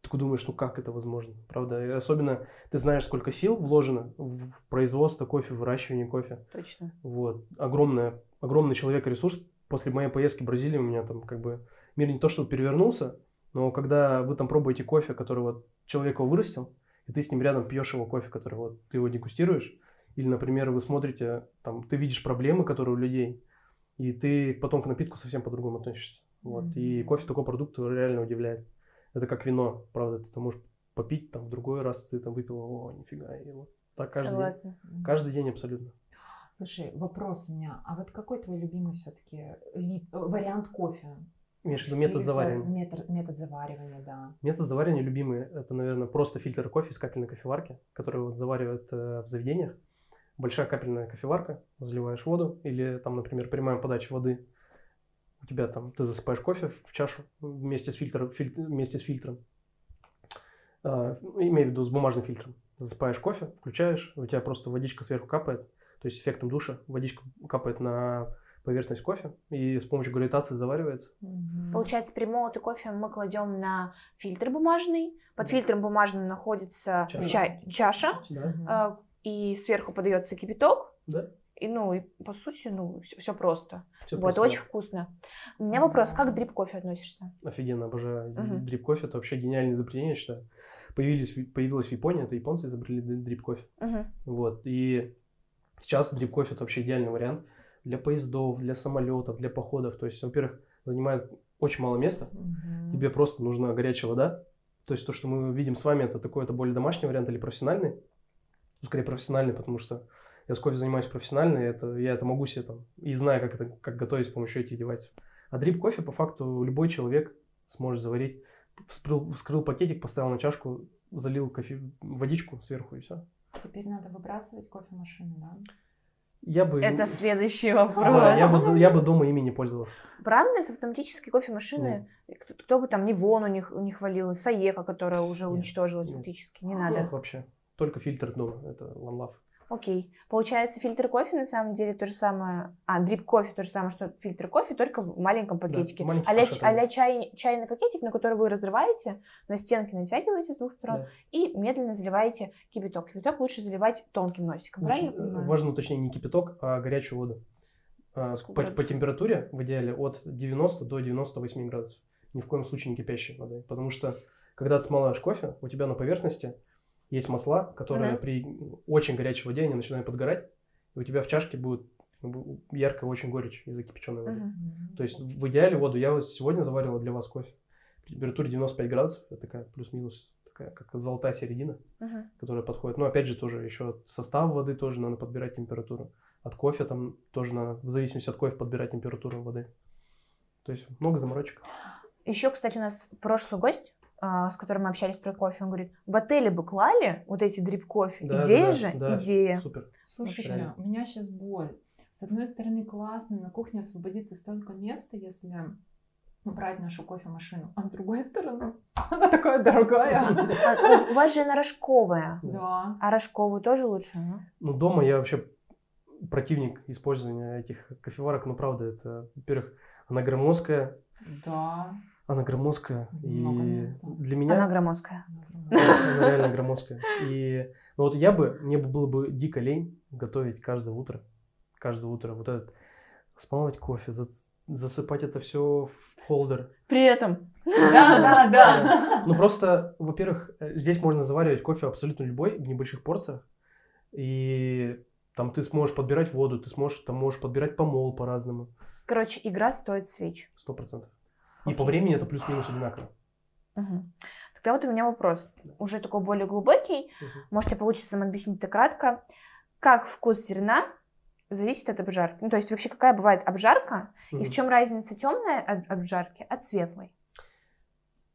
ты думаешь, ну как это возможно, правда? И особенно ты знаешь, сколько сил вложено в производство кофе, в выращивание кофе. Точно. Вот. Огромное, огромный человек ресурс. После моей поездки в Бразилию у меня там как бы мир не то, что перевернулся, но когда вы там пробуете кофе, который вот человек его вырастил, и ты с ним рядом пьешь его кофе, который вот ты его дегустируешь, или, например, вы смотрите, там, ты видишь проблемы, которые у людей, и ты потом к напитку совсем по-другому относишься. Вот. Mm-hmm. И кофе такой продукт реально удивляет. Это как вино, правда, ты там можешь попить, там в другой раз ты там выпил, о, нифига, и вот так каждый Согласна. день. Каждый день абсолютно. Слушай, вопрос у меня, а вот какой твой любимый все-таки вид, вариант кофе? Имеешь в виду метод Фильтр, заваривания? Метод, метод заваривания, да. Метод заваривания любимый, это, наверное, просто фильтр кофе из капельной кофеварки, который вот заваривают э, в заведениях. Большая капельная кофеварка, заливаешь воду, или там, например, прямая подача воды. У тебя там, ты засыпаешь кофе в чашу вместе с, фильтром, фильтр, вместе с фильтром. Э, имею в виду с бумажным фильтром. Засыпаешь кофе, включаешь, у тебя просто водичка сверху капает, то есть эффектом душа водичка капает на поверхность кофе и с помощью гравитации заваривается. Угу. Получается, перемолотый кофе мы кладем на фильтр бумажный. Под да. фильтром бумажным находится чаша, чай, чаша да. э, и сверху подается кипяток. Да. И, ну, и по сути, ну, все, все просто. Все вот, просто. очень вкусно. У меня вопрос, как к дрип кофе относишься? Офигенно, обожаю. Угу. Дрип кофе это вообще гениальное изобретение, я считаю. Появились, появилось в Японии, это японцы изобрели дрип кофе. Угу. Вот, и сейчас дрип кофе это вообще идеальный вариант для поездов, для самолетов, для походов. То есть, во-первых, занимает очень мало места. Угу. Тебе просто нужна горячая вода. То есть то, что мы видим с вами, это такой это более домашний вариант или профессиональный. Ну, скорее профессиональный, потому что я с кофе занимаюсь профессионально, и это, я это могу себе там, и знаю, как это как готовить с помощью этих девайсов. А дрип кофе, по факту, любой человек сможет заварить. Вскрыл, вскрыл пакетик, поставил на чашку, залил кофе, водичку сверху и все. Теперь надо выбрасывать кофемашину, да? Я бы... Это следующий вопрос. Да, я, бы, я бы дома ими не пользовался. Правда, с автоматической кофемашины, Нет. кто, кто бы там ни Вону не, не хвалил, Саека, которая уже Нет. уничтожилась Нет. фактически, не надо. Нет, вообще. Только фильтр дома, это One Love. Окей. Получается, фильтр кофе на самом деле то же самое. А, дрип кофе то же самое, что фильтр кофе, только в маленьком пакетике. Да, а-ля, а чай, чайный пакетик, на который вы разрываете, на стенки натягиваете с двух сторон да. и медленно заливаете кипяток. Кипяток лучше заливать тонким носиком, лучше, правильно? Важно уточнить не кипяток, а горячую воду. А, по, по температуре в идеале от 90 до 98 градусов. Ни в коем случае не кипящей воды. Потому что когда ты смолаешь кофе, у тебя на поверхности есть масла, которые mm-hmm. при очень горячей воде они начинают подгорать, и у тебя в чашке будет яркая очень горечь из-за кипяченой воды. Mm-hmm. То есть в идеале воду я вот сегодня заваривал для вас кофе. Температура 95 градусов, это такая плюс-минус такая как золотая середина, uh-huh. которая подходит. Но опять же тоже еще состав воды тоже надо подбирать температуру. От кофе там тоже надо, в зависимости от кофе, подбирать температуру воды. То есть много заморочек. Еще, кстати, у нас прошлый гость с которым мы общались про кофе, он говорит, в отеле бы клали вот эти дрип-кофе. Да, Идея да, же, да, идея. Супер. Слушайте, Правильно. у меня сейчас боль. С одной стороны, классно, на кухне освободится столько места, если убрать нашу кофемашину. А с другой стороны, [laughs] она такая дорогая. А, у вас же она рожковая. Да. А рожковую тоже лучше? Ну, дома я вообще противник использования этих кофеварок. Ну, правда, это, во-первых, она громоздкая. Да. Она громоздкая. и для меня... Она громоздкая. Она реально громоздкая. И ну вот я бы, мне бы было бы дико лень готовить каждое утро. Каждое утро вот этот смалывать кофе, засыпать это все в холдер. При этом. Да, да, да. Ну просто, во-первых, здесь можно заваривать кофе абсолютно любой в небольших порциях. И там ты сможешь подбирать воду, ты сможешь, там можешь подбирать помол по-разному. Короче, игра стоит свеч. Сто процентов. И по времени это плюс-минус одинаково. Угу. Тогда вот у меня вопрос, уже такой более глубокий. Угу. Можете получится вам объяснить это кратко. Как вкус зерна зависит от обжарки? Ну, то есть вообще какая бывает обжарка, угу. и в чем разница темной обжарки от светлой?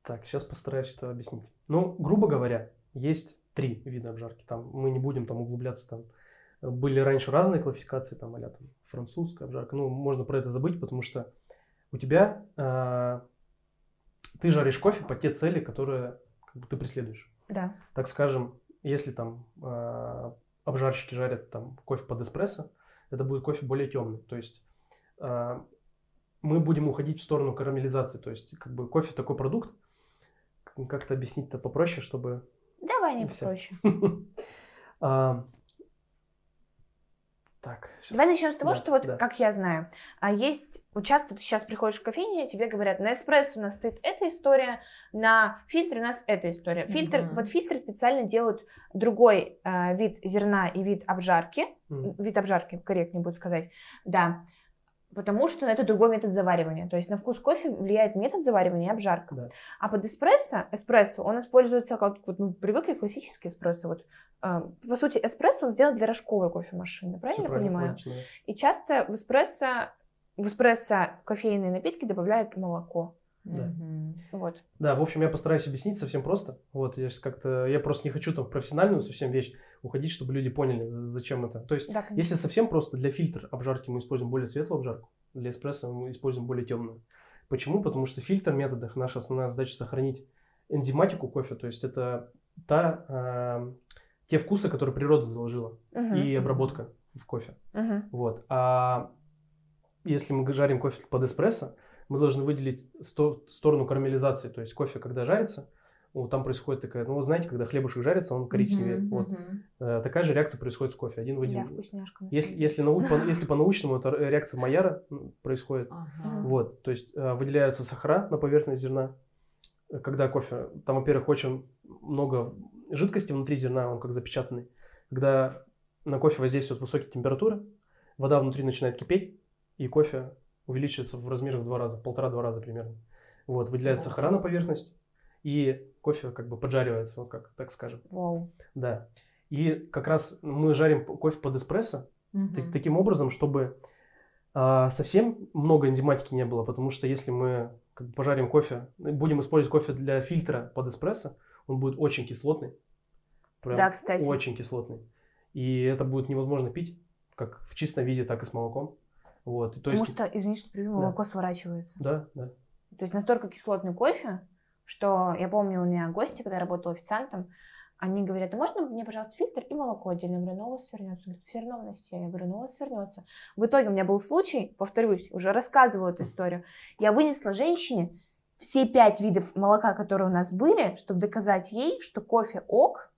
Так, сейчас постараюсь это объяснить. Ну, грубо говоря, есть три вида обжарки. Там мы не будем там углубляться там. Были раньше разные классификации, там, а там французская обжарка. Ну, можно про это забыть, потому что у тебя э, ты жаришь кофе по те цели, которые как бы, ты преследуешь. Да. Так скажем, если там э, обжарщики жарят там кофе под эспрессо, это будет кофе более темный. То есть э, мы будем уходить в сторону карамелизации. То есть как бы кофе такой продукт, как-то объяснить-то попроще, чтобы... Давай не попроще. [laughs] Так, сейчас. Давай начнем с того, да, что вот, да. как я знаю, а есть, вот часто ты сейчас приходишь в кофейню, тебе говорят, на эспрессо у нас стоит эта история, на фильтре у нас эта история. Фильтр, mm-hmm. под фильтр специально делают другой э, вид зерна и вид обжарки, mm-hmm. вид обжарки, корректнее будет сказать, да, потому что это другой метод заваривания. То есть на вкус кофе влияет метод заваривания и обжарка. Да. А под эспрессо, эспрессо, он используется как вот мы привыкли классический эспрессо. Вот, по сути, эспрессо он сделан для рожковой кофемашины, правильно я понимаю? Точно. И часто в эспрессо в эспрессо кофейные напитки добавляют молоко. Да. Угу. Вот. Да, в общем, я постараюсь объяснить совсем просто. Вот, я как-то, я просто не хочу там в профессиональную совсем вещь уходить, чтобы люди поняли, зачем это. То есть, да, если совсем просто для фильтра обжарки мы используем более светлую обжарку, для эспрессо мы используем более темную. Почему? Потому что в фильтр методах наша основная задача сохранить энзиматику кофе, то есть это та, э, те вкусы, которые природа заложила, угу. и обработка в кофе. Угу. Вот. А если мы жарим кофе под эспрессо, мы должны выделить сто, сторону карамелизации. То есть кофе, когда жарится, вот там происходит такая, ну вот знаете, когда хлебушек жарится, он коричневее. Mm-hmm, вот. Э, такая же реакция происходит с кофе. Один в один. Я вкусняшка. Если, если, нау, по, [laughs] если по-научному, это реакция Майяра происходит. Ага. Вот, то есть э, выделяются сахара на поверхность зерна. Когда кофе, там, во-первых, очень много жидкости внутри зерна, он как запечатанный. Когда на кофе воздействуют высокие температуры, вода внутри начинает кипеть, и кофе увеличивается в размерах в два раза, полтора-два раза примерно. Вот, выделяется сахара на поверхность, и кофе как бы поджаривается, вот как, так скажем. Вау. Да. И как раз мы жарим кофе под эспрессо так- таким образом, чтобы а, совсем много энзиматики не было, потому что если мы как бы пожарим кофе, будем использовать кофе для фильтра под эспрессо, он будет очень кислотный. Прям Да, кстати. очень кислотный. И это будет невозможно пить, как в чистом виде, так и с молоком. Вот. и То Потому есть, что, извини, что перебью, Да. молоко сворачивается. да, да. То есть настолько кислотный кофе, что я помню, у меня гости, когда я работала официантом, они говорят, а можно мне, пожалуйста, фильтр и молоко отдельно? Я говорю, ну у вас свернется. Говорит, все равно, Настя. Я говорю, ну у вас свернется. В итоге у меня был случай, повторюсь, уже рассказывала эту историю. Я вынесла женщине все пять видов молока, которые у нас были, чтобы доказать ей, что кофе ок,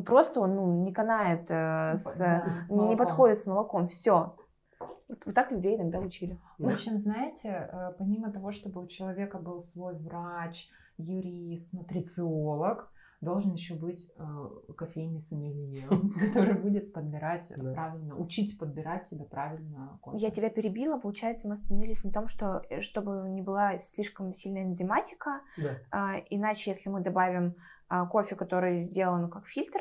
просто он ну, не канает, э, с, Да, с не подходит с молоком. Все. Вот, вот так людей иногда учили. В общем, знаете, э, помимо того, чтобы у человека был свой врач, юрист, нутрициолог, должен еще быть э, кофейный сомелье, [laughs] который будет подбирать Да. правильно, учить подбирать тебе правильно кофе. Я тебя перебила, получается, мы остановились на том, что э, чтобы не была слишком сильная энзиматика, да. а, иначе если мы добавим кофе, который сделан как фильтр,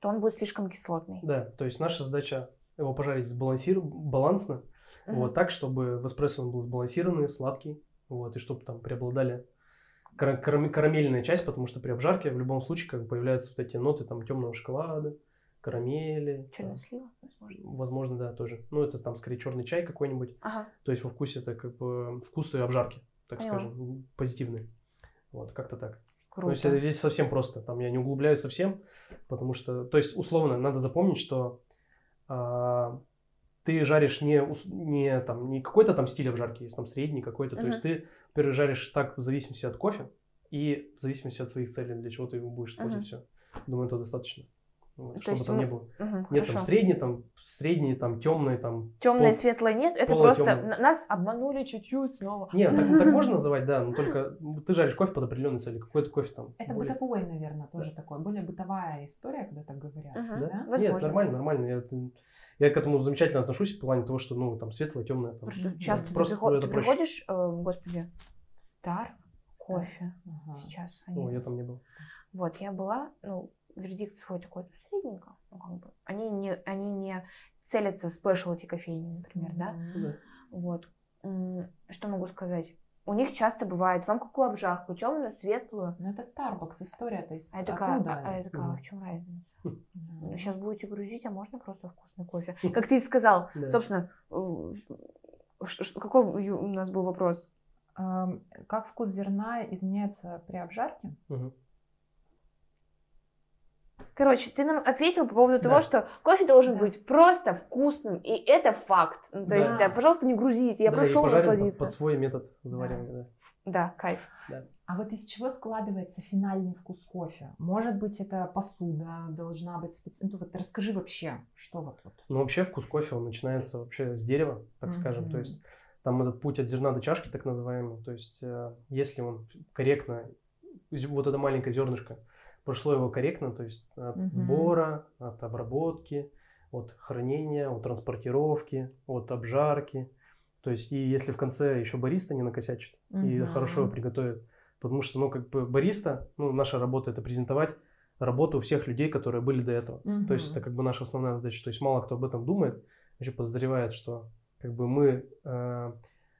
то он будет слишком кислотный. Да, то есть наша задача его пожарить сбалансир... балансно, Мгм. вот так, чтобы в эспрессо он был сбалансированный, сладкий, вот, и чтобы там преобладали кара- карам- карамельная часть, потому что при обжарке в любом случае как бы появляются вот эти ноты там темного шоколада, карамели. Там, слива, возможно. возможно, да, тоже. Ну, это там скорее черный чай какой-нибудь. Ага. То есть во вкусе это как бы вкусы обжарки, так Поняла. скажем, позитивные. Вот, как-то так. Круто. То есть это здесь совсем просто. Там я не углубляюсь совсем, потому что, то есть условно надо запомнить, что а, ты жаришь не, не, там, не какой-то там стиль обжарки, есть там средний какой-то. То есть ты, во-первых, жаришь так в зависимости от кофе и в зависимости от своих целей, для чего ты его будешь использовать Мгм. все. Думаю, это достаточно. Вот, То чтобы есть там мы- не было. Мгм, Нет, хорошо. там средний, там средний, там темный, там. Темное пол- светлое нет, это просто н- нас обманули чуть-чуть снова. Нет, так, так [laughs] можно называть, да, но только ты жаришь кофе под определенной целью. Какой-то кофе там. Это более- бытовой, наверное, тоже такой, более бытовая история, когда так говорят. Мгм. Да? Да? Нет, нормально, нормально. Я, я к этому замечательно отношусь в плане того, что, ну, там, светлое, темное. Там. Просто Мгм. часто ты, Просто приход- это ты приходишь, э, господи, Стар кофе Ага. сейчас. О, они- я там не был. Вот, я была, ну, вердикт свой такой средненько, ну, как бы. Они не, они не целятся в спешлти кофейни, например, да? Да. Вот. Что могу сказать? У них часто бывает, вам какую обжарку, темную, светлую. Ну это Starbucks, история-то из А я такая, оттуда. а, а я такая, а Мгм. в чем разница? Да. Сейчас будете грузить, а можно просто вкусный кофе? Как ты и сказал, Да. собственно, какой у нас был вопрос? Как вкус зерна изменяется при обжарке? Мгм. Короче, ты нам ответил по поводу Да. того, что кофе должен Да. быть просто вкусным, и это факт. Ну, то Да. есть, да, пожалуйста, не грузите, я Да, прошу пожарим под- насладиться. Под, свой метод заваривания, да. Да, кайф. А вот из чего складывается финальный вкус кофе? Может быть, это посуда должна быть специальная? Ну, вот расскажи вообще, что вот. Ну, вообще вкус кофе, он начинается вообще с дерева, так скажем. То есть там этот путь от зерна до чашки, так называемый. То есть э, если он корректно, вот это маленькое зернышко, прошло его корректно, то есть от Мгм. сбора, от обработки, от хранения, от транспортировки, от обжарки. То есть и если в конце еще бариста не накосячит и Мгм. хорошо его приготовит, потому что, ну, как бы бариста, ну, наша работа это презентовать работу всех людей, которые были до этого. То есть это как бы наша основная задача. То есть мало кто об этом думает, вообще подозревает, что как бы мы э,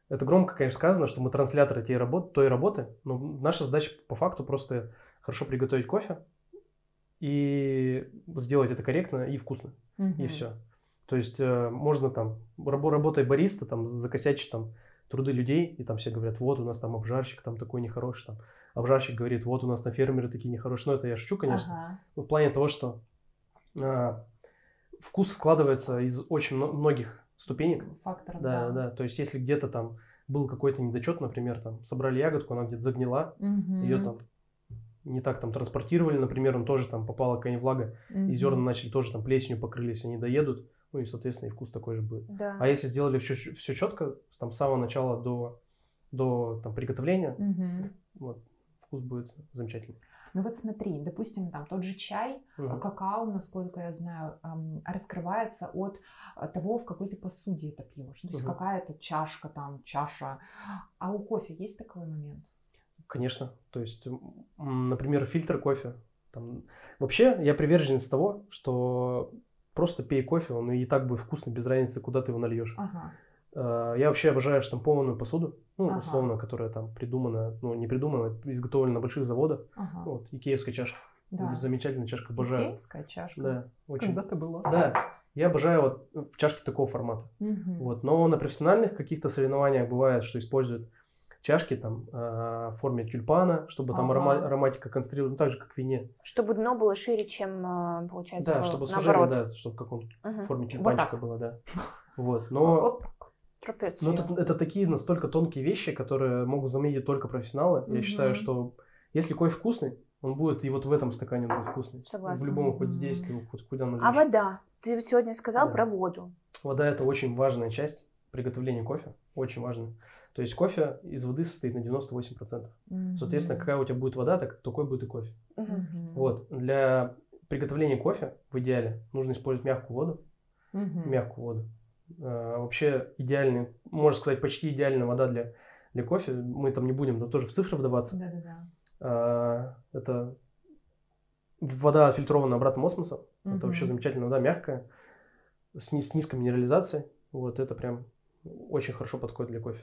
это громко, конечно, сказано, что мы трансляторы той работы, той работы, но наша задача по факту просто хорошо приготовить кофе и сделать это корректно и вкусно, mm-hmm. и все. То есть э, можно там, работая бариста, там, закосячить там труды людей, и там все говорят, вот у нас там обжарщик там такой нехороший, там, обжарщик говорит, вот у нас на фермеры такие нехорошие. Ну, это я шучу, конечно. Ага. Но в плане того, что э, вкус складывается из очень многих ступенек. Факторов, да, да. Да, то есть если где-то там был какой-то недочет, например, там собрали ягодку, она где-то загнила, угу. ее там не так там транспортировали, например, он тоже там попала какая-нибудь влага, угу. и зерна начали тоже там плесенью покрылись, они доедут, ну и, соответственно, и вкус такой же будет. Да. А если сделали все, все четко, там с самого начала до, до там, приготовления, угу. вот, вкус будет замечательный. Ну вот смотри, допустим, там тот же чай, угу. какао, насколько я знаю, раскрывается от э, того, в какой ты посуде это пьешь. То есть угу. какая-то чашка там, чаша. А у кофе есть такой момент? Конечно. То есть, например, фильтр кофе. Там... Вообще, я приверженец того, что просто пей кофе, он и так будет вкусный, без разницы, куда ты его нальешь. Ага. Э, я вообще обожаю штампованную посуду, ну, ага. условно, которая там придумана, ну, не придумана, изготовлена на больших заводах. Ага. Вот, икеевская чашка. Да. Замечательная чашка, обожаю. Икеевская чашка? Да. Очень. Когда ты была? Да. Я обожаю вот э, чашки такого формата. Угу. Вот. Но на профессиональных каких-то соревнованиях бывает, что используют чашки там э, в форме тюльпана, чтобы ага. там арома, ароматика концентрировалась, ну, так же, как в вине. Чтобы дно было шире, чем, получается, Да, чтобы сужение, да, чтобы как он угу. в форме тюльпанчика вот было, да. [laughs] Вот, но... Но это, это такие настолько тонкие вещи, которые могут заметить только профессионалы. Угу. Я считаю, что если кофе вкусный, он будет и вот в этом стакане будет вкусный. Согласна. В любом, хоть здесь, хоть куда А вода? Ты сегодня сказал да. про воду. Вода – это очень важная часть приготовления кофе. Очень важная. То есть кофе из воды состоит на 98%. Mm-hmm. Соответственно, какая у тебя будет вода, так такой будет и кофе. Mm-hmm. Вот. Для приготовления кофе в идеале нужно использовать мягкую воду. Mm-hmm. Мягкую воду. А, вообще идеальный, можно сказать, почти идеальная вода для, для кофе. Мы там не будем но тоже в цифры вдаваться. Да-да-да. А, это вода фильтрованная обратным осмосом. Mm-hmm. Это вообще замечательная вода, мягкая, с, с низкой минерализацией. Вот это прям очень хорошо подходит для кофе.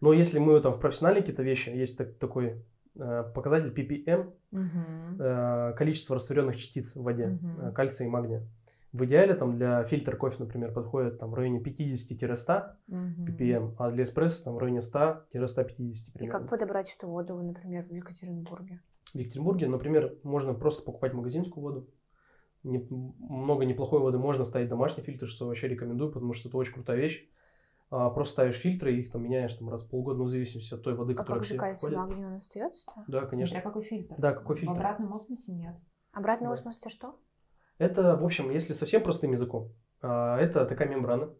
Но если мы там в профессиональные какие-то вещи, есть так, такой э, показатель ppm, угу. э, количество растворенных частиц в воде, угу. э, кальция и магния. В идеале там для фильтра кофе, например, подходит там в районе 50-100 угу. ppm, а для эспрессо там в районе 100-150 примерно. И как подобрать эту воду, например, в Екатеринбурге? В Екатеринбурге, например, можно просто покупать магазинскую воду. Не, много неплохой воды можно ставить домашний фильтр, что вообще рекомендую, потому что это очень крутая вещь а, просто ставишь фильтры и их там меняешь там раз в полгода, ну, в зависимости от той воды, а которая как же кальций магний он остается? -то? Да, конечно. Смотря какой фильтр. Да, какой фильтр. В обратном осмосе нет. Обратный да. осмос это что? Это, в общем, если совсем простым языком, а, это такая мембрана,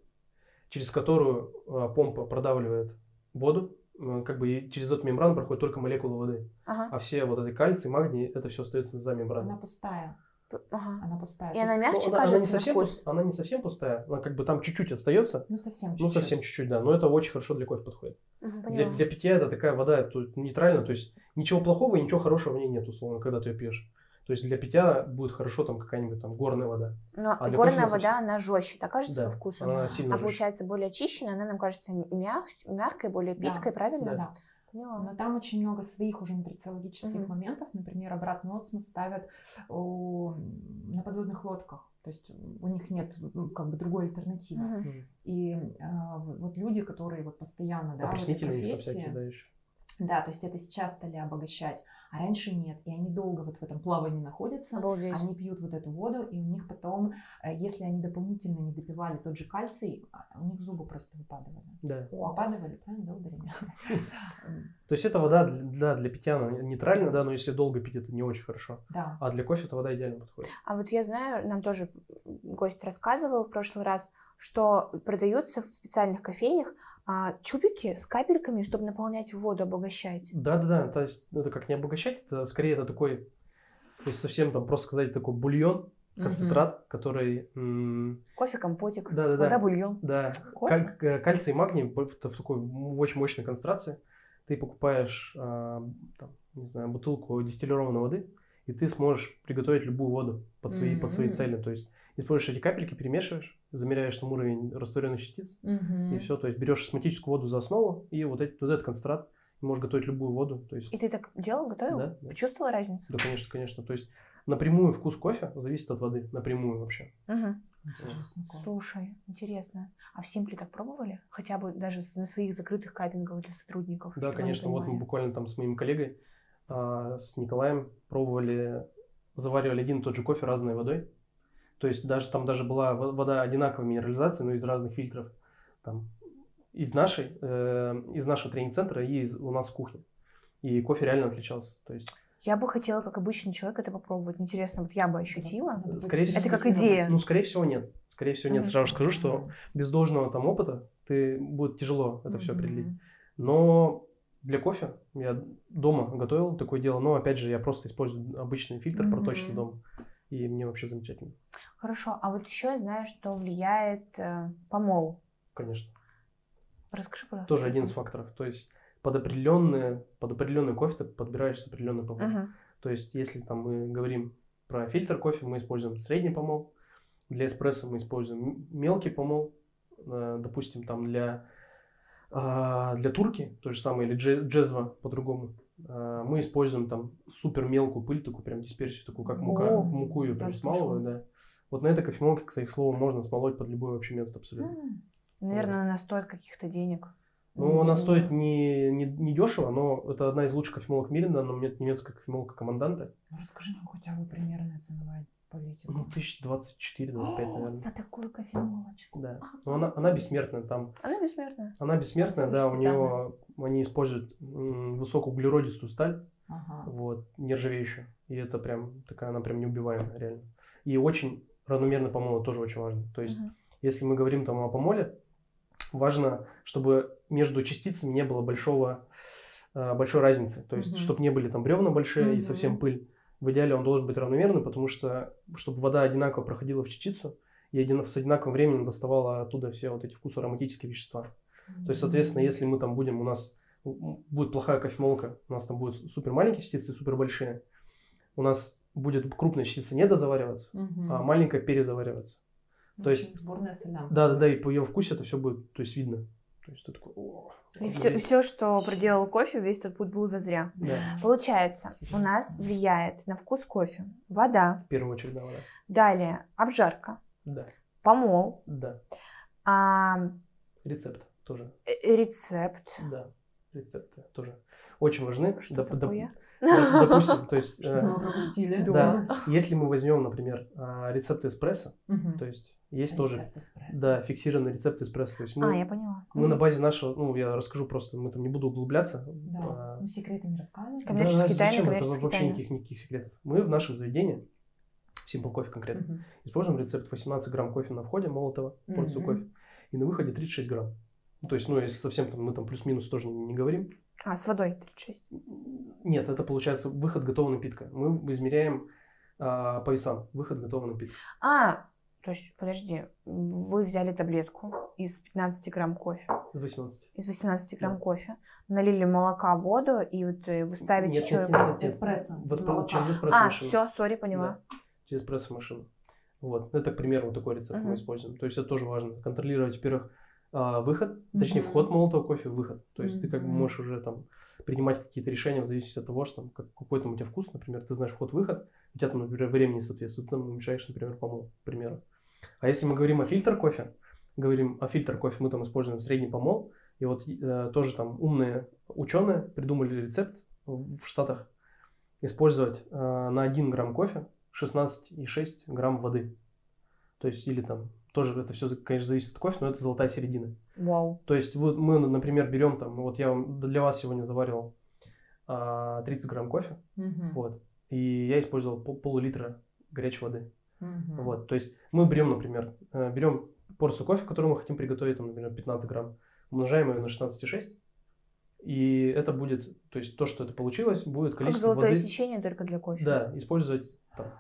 через которую а, помпа продавливает воду, как бы через эту мембрану проходит только молекулы воды. Ага. А все вот эти кальций, магний, это все остается за мембраной. Она пустая. Ага. Она пустая. И она мягче ну, кажется она не совсем вкус? она не совсем пустая, она как бы там чуть-чуть остается. Ну совсем чуть-чуть. Ну совсем чуть-чуть, да. Но это очень хорошо для кофе подходит. Угу, для, для питья это такая вода тут нейтральная, то есть ничего плохого и ничего хорошего в ней нет, условно, когда ты ее пьешь. То есть для питья будет хорошо там какая-нибудь там горная вода. Но а горная вода, она жестче, так кажется да, по вкусу? Она сильно а жестче. получается более очищенная, она нам кажется мяг... мягкой, более питкой, да, правильно? Да. Поняла. Но там очень много своих уже нутрициологических угу. моментов. Например, обратный осмос ставят о, на подводных лодках. То есть у них нет как бы другой альтернативы. Угу. И а, вот люди, которые вот постоянно, да, в этой профессии, да, еще. да, то есть это сейчас стали обогащать а раньше нет. И они долго вот в этом плавании находятся, Обалдеть. они пьют вот эту воду, и у них потом, э, если они дополнительно не допивали тот же кальций, а, у них зубы просто выпадывали. Да. Выпадывали, правильно, да, ударение? [laughs] То есть это вода для, для питья нейтральная, да, но если долго пить, это не очень хорошо. Да. А для кофе эта вода идеально подходит. А вот я знаю, нам тоже гость рассказывал в прошлый раз, что продаются в специальных кофейнях а, чубики с капельками, чтобы наполнять воду, обогащать. Да-да-да, то есть это как не обогащать, это скорее это такой, то есть совсем там просто сказать такой бульон, концентрат, угу. который... М- Кофе, компотик, да, да, вода, бульон. Да, Кофе? Как, кальций и магний в такой очень мощной концентрации. Ты покупаешь, а, там, не знаю, бутылку дистиллированной воды, и ты сможешь приготовить любую воду под свои, mm-hmm. под свои цели. То есть используешь эти капельки, перемешиваешь, замеряешь там уровень растворенных частиц, угу. и все. То есть берешь осмотическую воду за основу, и вот, эти, вот этот концентрат, можешь готовить любую воду. То есть... И ты так делал, готовил? Да, да. Почувствовала разницу? Да, конечно, конечно. То есть напрямую вкус кофе зависит от воды, напрямую вообще. Угу. Слушай, интересно. А в Симпле так пробовали? Хотя бы даже на своих закрытых капингах для сотрудников? Да, конечно. Вот мы буквально там с моим коллегой, а, с Николаем, пробовали, заваривали один и тот же кофе разной водой. То есть даже там даже была вода одинаковой минерализации, но из разных фильтров. Там, из нашей, э, из нашего тренинг-центра и из, у нас кухни. И кофе реально отличался. То есть я бы хотела, как обычный человек, это попробовать. Интересно, вот я бы ощутила. Скорее это как идея. Ну, скорее всего, нет. Скорее всего, нет. Сразу скажу, что без должного там опыта ты будет тяжело это все определить. Но для кофе я дома готовил такое дело, но опять же я просто использую обычный фильтр проточный дома. И мне вообще замечательно. Хорошо, а вот еще я знаю, что влияет э, помол. Конечно. Расскажи, пожалуйста. Тоже один из факторов. То есть под определенные, под определенный кофе ты подбираешь определенный помол. Uh-huh. То есть, если там мы говорим про фильтр кофе, мы используем средний помол. Для эспрессо мы используем мелкий помол. Э, допустим, там для, а, для турки, то же самое, или джезва по-другому. Э, мы используем там супер мелкую пыль, такую прям дисперсию, такую как мука, О, муку ее прям смалывают, да. Вот на этой кофемолке, кстати, к слову, можно смолоть под любой вообще метод абсолютно. Наверное, она стоит каких-то денег. Ну, она стоит не, не, не дешево, но это одна из лучших кофемолок мире, но нет немецкая кофемолка команданта. Ну, расскажи нам хотя бы примерная ценовая политика. Ну, 1024-25, наверное. За такую кофемолочку. Да. Но она, она бессмертная там. Она бессмертная? Она бессмертная, да, у нее, они используют высокоуглеродистую сталь, ага. вот, нержавеющую. И это прям, такая, она прям неубиваемая, реально. И очень равномерно помол тоже очень важно. То есть, угу. если мы говорим там о помоле, важно, чтобы между частицами не было большого, э, большой разницы. То есть, mm-hmm. чтобы не были там бревна большие mm-hmm. и совсем пыль. В идеале он должен быть равномерный, потому что, чтобы вода одинаково проходила в частицу и с одинаковым временем доставала оттуда все вот эти вкусоароматические вещества. Mm-hmm. То есть, соответственно, если мы там будем, у нас будет плохая кофемолка, у нас там будут супер маленькие частицы, супер большие, у нас будет крупная частица не дозавариваться, mm-hmm. а маленькая перезавариваться. То есть, сборная солянка. Да, да, да, и по ее вкусу это все будет, то есть видно. То есть ты такой, о, и все, все, что проделал кофе, весь этот путь был зазря. Да. Получается, у нас влияет на вкус кофе вода. В первую очередь, да, вода. Далее обжарка. Да. Помол. Да. А... Рецепт тоже. Э, рецепт. Да, рецепты тоже очень важны. Что доп, такое? [laughs] Допустим, то есть... Что мы пропустили. Да. Если мы возьмем, например, а, рецепт эспрессо, то есть есть тоже, эспрессо. да, фиксированный рецепт эспрессо. То есть мы, а, я поняла. Мы на базе нашего, ну, я расскажу просто, мы там не буду углубляться. Да, а, секреты не рассказываем. Коммерческие да, тайны, коммерческие Это вообще тайны. никаких, никаких секретов. Мы в нашем заведении, в Simple Coffee конкретно, используем рецепт 18 грамм кофе на входе, молотого, порцию кофе, и на выходе 36 грамм. То есть, ну, если совсем там, мы там плюс-минус тоже не, не говорим. А, с водой 36? Нет, это получается выход готового напитка. Мы измеряем а, по весам выход готового напитка. А, то есть, подожди, вы взяли таблетку из 15 грамм кофе. Из 18. Из 18 грамм да. кофе. Налили молока, воду, и вот э, вы ставите нет, человеку... Нет, нет, нет, эспрессо. Воспро... Через эспрессо А, все, сори, поняла. Да. Через эспрессо машину. Вот. Это, к примеру, вот такой рецепт uh-huh. мы используем. То есть это тоже важно. Контролировать, во-первых, а, выход, точнее, uh-huh. вход молотого кофе, выход. То есть uh-huh. ты как бы можешь уже там принимать какие-то решения в зависимости от того, что там, как, какой там у тебя вкус, например, ты знаешь вход-выход, у тебя там, например, времени соответствует, ты там мешаешь, например, помол, к примеру. А если мы говорим о фильтр кофе, говорим о фильтр кофе, мы там используем средний помол, и вот э, тоже там умные ученые придумали рецепт в Штатах использовать э, на 1 грамм кофе 16,6 грамм воды. То есть, или там, тоже это все, конечно, зависит от кофе, но это золотая середина. Вау. То есть, вот мы, например, берем там, вот я для вас сегодня заваривал э, 30 грамм кофе, угу. вот, и я использовал пол, пол-литра горячей воды. Угу. Вот, то есть мы берем, например, э, берем порцию кофе, которую мы хотим приготовить, там, например, 15 грамм, умножаем ее на 16,6, и это будет, то есть то, что это получилось, будет количество как золотое воды. сечение только для кофе. Да, использовать там,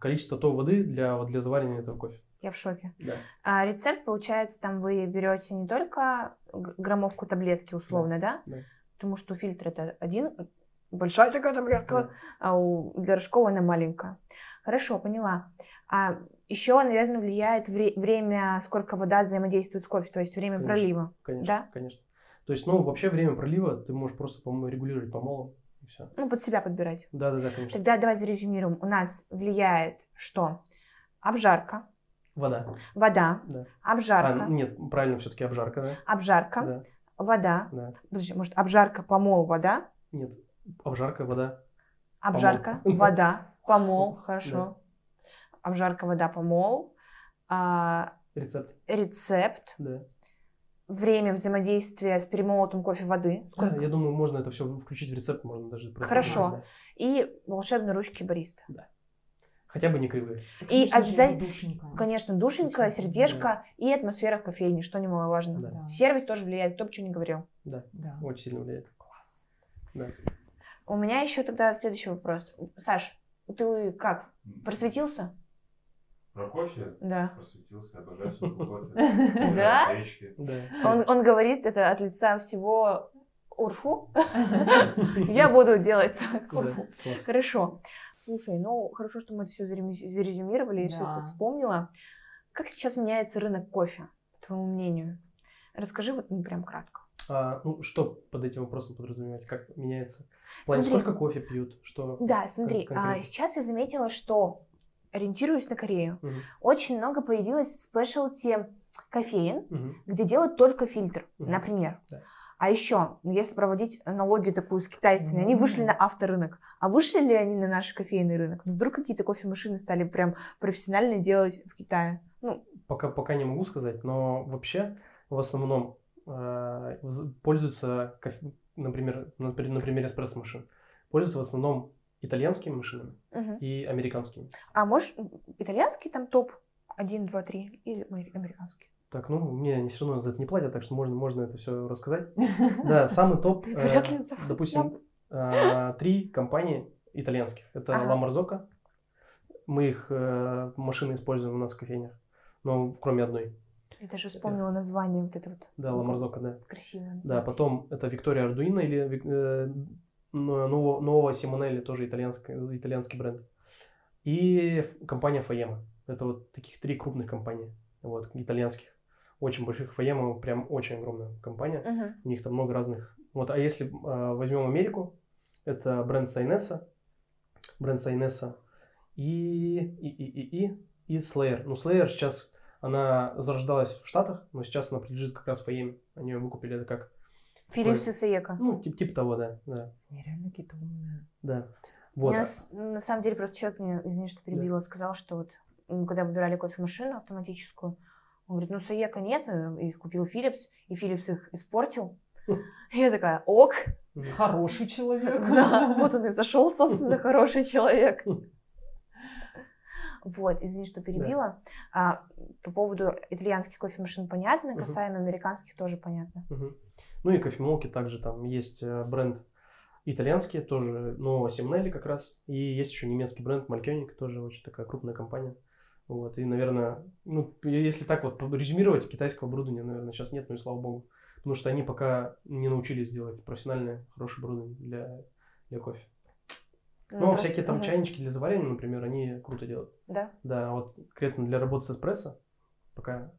количество той воды для, вот, для заваривания этого кофе. Я в шоке. Да. А рецепт, получается, там вы берете не только граммовку таблетки условно, да? Да. да. Потому что фильтр это один, большая такая таблетка, да. а у, для рожковой она маленькая. Хорошо, поняла. А Еще, наверное, влияет вре- время, сколько вода взаимодействует с кофе, то есть время Конечно. пролива. Конечно, Да? конечно. То есть, ну, вообще время пролива ты можешь просто, по-моему, регулировать помолом, и все. Ну, под себя подбирать. Да-да-да, конечно. Тогда давай зарезюмируем. У нас влияет что? Обжарка, Вода. вода, Да. обжарка, А, нет, правильно, все-таки обжарка, да? обжарка, Да, вода. да. Подожди, может, обжарка, помол, вода? Нет, обжарка, вода. Обжарка, Помол. [laughs] вода, помол, хорошо. Обжарка, вода, помол. А, Рецепт. рецепт, Да. время взаимодействия с перемолотым кофе воды. Да, Сколько? я думаю, можно это все включить в рецепт, можно даже. Хорошо. да. И волшебные ручки бариста. Хотя бы не кривые. И Конечно обязательно- душенька. Конечно, душенька, Душенька, сердечко и атмосфера в кофейне, что немаловажно. Да. Да. Сервис тоже влияет, кто бы что ни говорил. Да, Да. очень сильно влияет. Класс. Да. У меня еще тогда следующий вопрос. Саш, ты как, просветился? Про кофе Да. просветился, обожаю все [laughs] кофе. Да? Да. Он, он говорит это от лица всего Урфу. [laughs] Я буду делать так, Урфу. Да. Хорошо. Слушай, ну хорошо, что мы это все зарезюмировали, я все Да. это вспомнила. Как сейчас меняется рынок кофе, по твоему мнению? Расскажи вот ну, прям кратко. А, ну, что под этим вопросом подразумевать? Как меняется? Плане, Смотри. сколько кофе пьют? Что? Да, смотри, а, сейчас я заметила, что, ориентируясь на Корею, Мгм, очень много появилось спешлти кофеин, мгм. где делают только фильтр, Мгм. например. Да. А еще, если проводить аналогию такую с китайцами, они Мгм. вышли на авторынок. А вышли ли они на наш кофейный рынок? Ну, вдруг какие-то кофемашины стали прям профессионально делать в Китае? Ну, Пока, пока не могу сказать, но вообще в основном э, пользуются, кофе- например, на, на примере эспрессо-машин, пользуются в основном итальянскими машинами мгм. и американскими. А можешь итальянский там топ 1, 2, 3 или амери- американский? Так, ну, мне все равно за это не платят, так что можно, можно это все рассказать. [laughs] Да, самый топ, э, допустим, э, три компании итальянских. Это. Ла Марзока. Мы их э, машины используем у нас в кофейнях, но кроме одной. Я даже вспомнила название вот это вот. Да, Ла Марзока, да. Красивое. Да, потом это Виктория Ардуино или э, Нового Симонелли, тоже итальянский, итальянский бренд. И компания Фаема. Это вот таких три крупных компании, вот, итальянских. Очень больших. Фаема прям очень огромная компания. Мгм. У них там много разных. Вот, а если э, возьмем Америку, это бренд Сайнеса, бренд Сайнеса и, и, и, и, и, и Slayer. Ну, Slayer сейчас, она зарождалась в Штатах, но сейчас она принадлежит как раз Фаеме. Они ее выкупили это как, Филипс и Саека. ну, тип, типа того, да, да, Нереально какие-то умные. да. Вот. меня с- на самом деле просто человек мне, извини, что перебила, сказал, что вот когда выбирали кофемашину автоматическую, он говорит, ну Саека нет, э, их купил Philips, и Philips их испортил. Я такая, ок. Хороший человек. [laughs] да, вот он и зашел, собственно, [laughs] хороший человек. [laughs] Вот, извини, что перебила. А, по поводу итальянских кофемашин понятно, Мгм. касаемо американских тоже понятно. Мгм. Ну и кофемолки также там есть э, бренд итальянский, тоже Нового Симонелли как раз. И есть еще немецкий бренд Малькёник, тоже очень такая крупная компания. Вот, и, наверное, ну, если так вот резюмировать, китайского оборудования, наверное, сейчас нет, ну и слава богу. Потому что они пока не научились делать профессиональное, хорошее оборудование для, для кофе. Ну, Ну, просто- всякие там мгм. чайнички для заваривания, например, они круто делают. Да. Да, а вот конкретно для работы с эспрессо, пока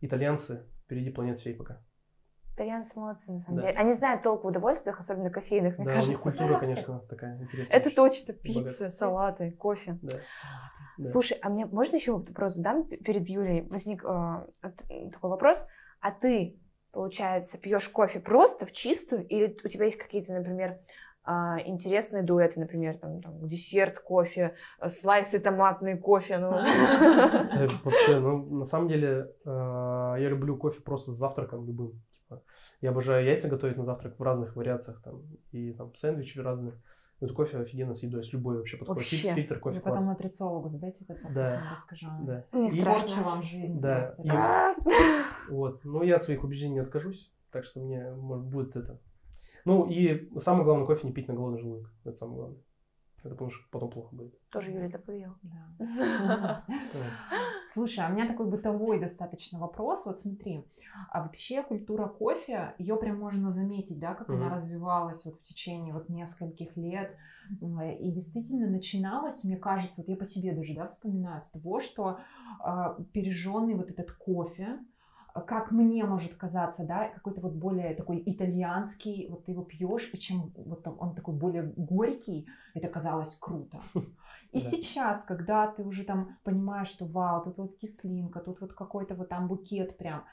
итальянцы впереди планет всей пока. Итальянцы молодцы, на самом Да. деле. Они знают толк в удовольствиях, особенно кофейных, мне да, у них кажется. культура, конечно, такая интересная. Это точно. Пицца, салаты, кофе. Да. Да. Слушай, а мне можно еще вопрос задам перед Юлей? Возник э, такой вопрос. А ты, получается, пьешь кофе просто в чистую, или у тебя есть какие-то, например, а, интересные дуэты, например, там, там, десерт кофе, э, слайсы томатный кофе, ну. Э, [laughs] Вообще, ну, на самом деле, э, я люблю кофе просто с завтраком любым. Типа, я обожаю яйца готовить на завтрак в разных вариациях, там, и там сэндвичи разные. Вот кофе офигенно с едой, с любой вообще подходит. Вообще. Фильтр, кофе потом класс. нутрициологу задайте этот вопрос, Да. я расскажу. Да. Не И страшно. вам жизнь Да, просто. и- Вот. [laughs] Ну, я от своих убеждений не откажусь, так что мне, может, будет это. Ну, и самое главное, кофе не пить на голодный желудок. Это самое главное. Это потому что потом плохо будет. Тоже Юля добавил. Да. [laughs] Слушай, а у меня такой бытовой достаточно вопрос. Вот смотри, а вообще культура кофе, ее прям можно заметить, да, как она развивалась вот в течение вот нескольких лет. И действительно начиналось, мне кажется, вот я по себе даже, да, вспоминаю, с того, что э, пережженный вот этот кофе, как мне может казаться, да, какой-то вот более такой итальянский, вот ты его пьешь, и чем вот он такой более горький, это казалось круто. [laughs] И да. сейчас, когда ты уже там понимаешь, что вау, тут вот кислинка, тут вот какой-то вот там букет прям,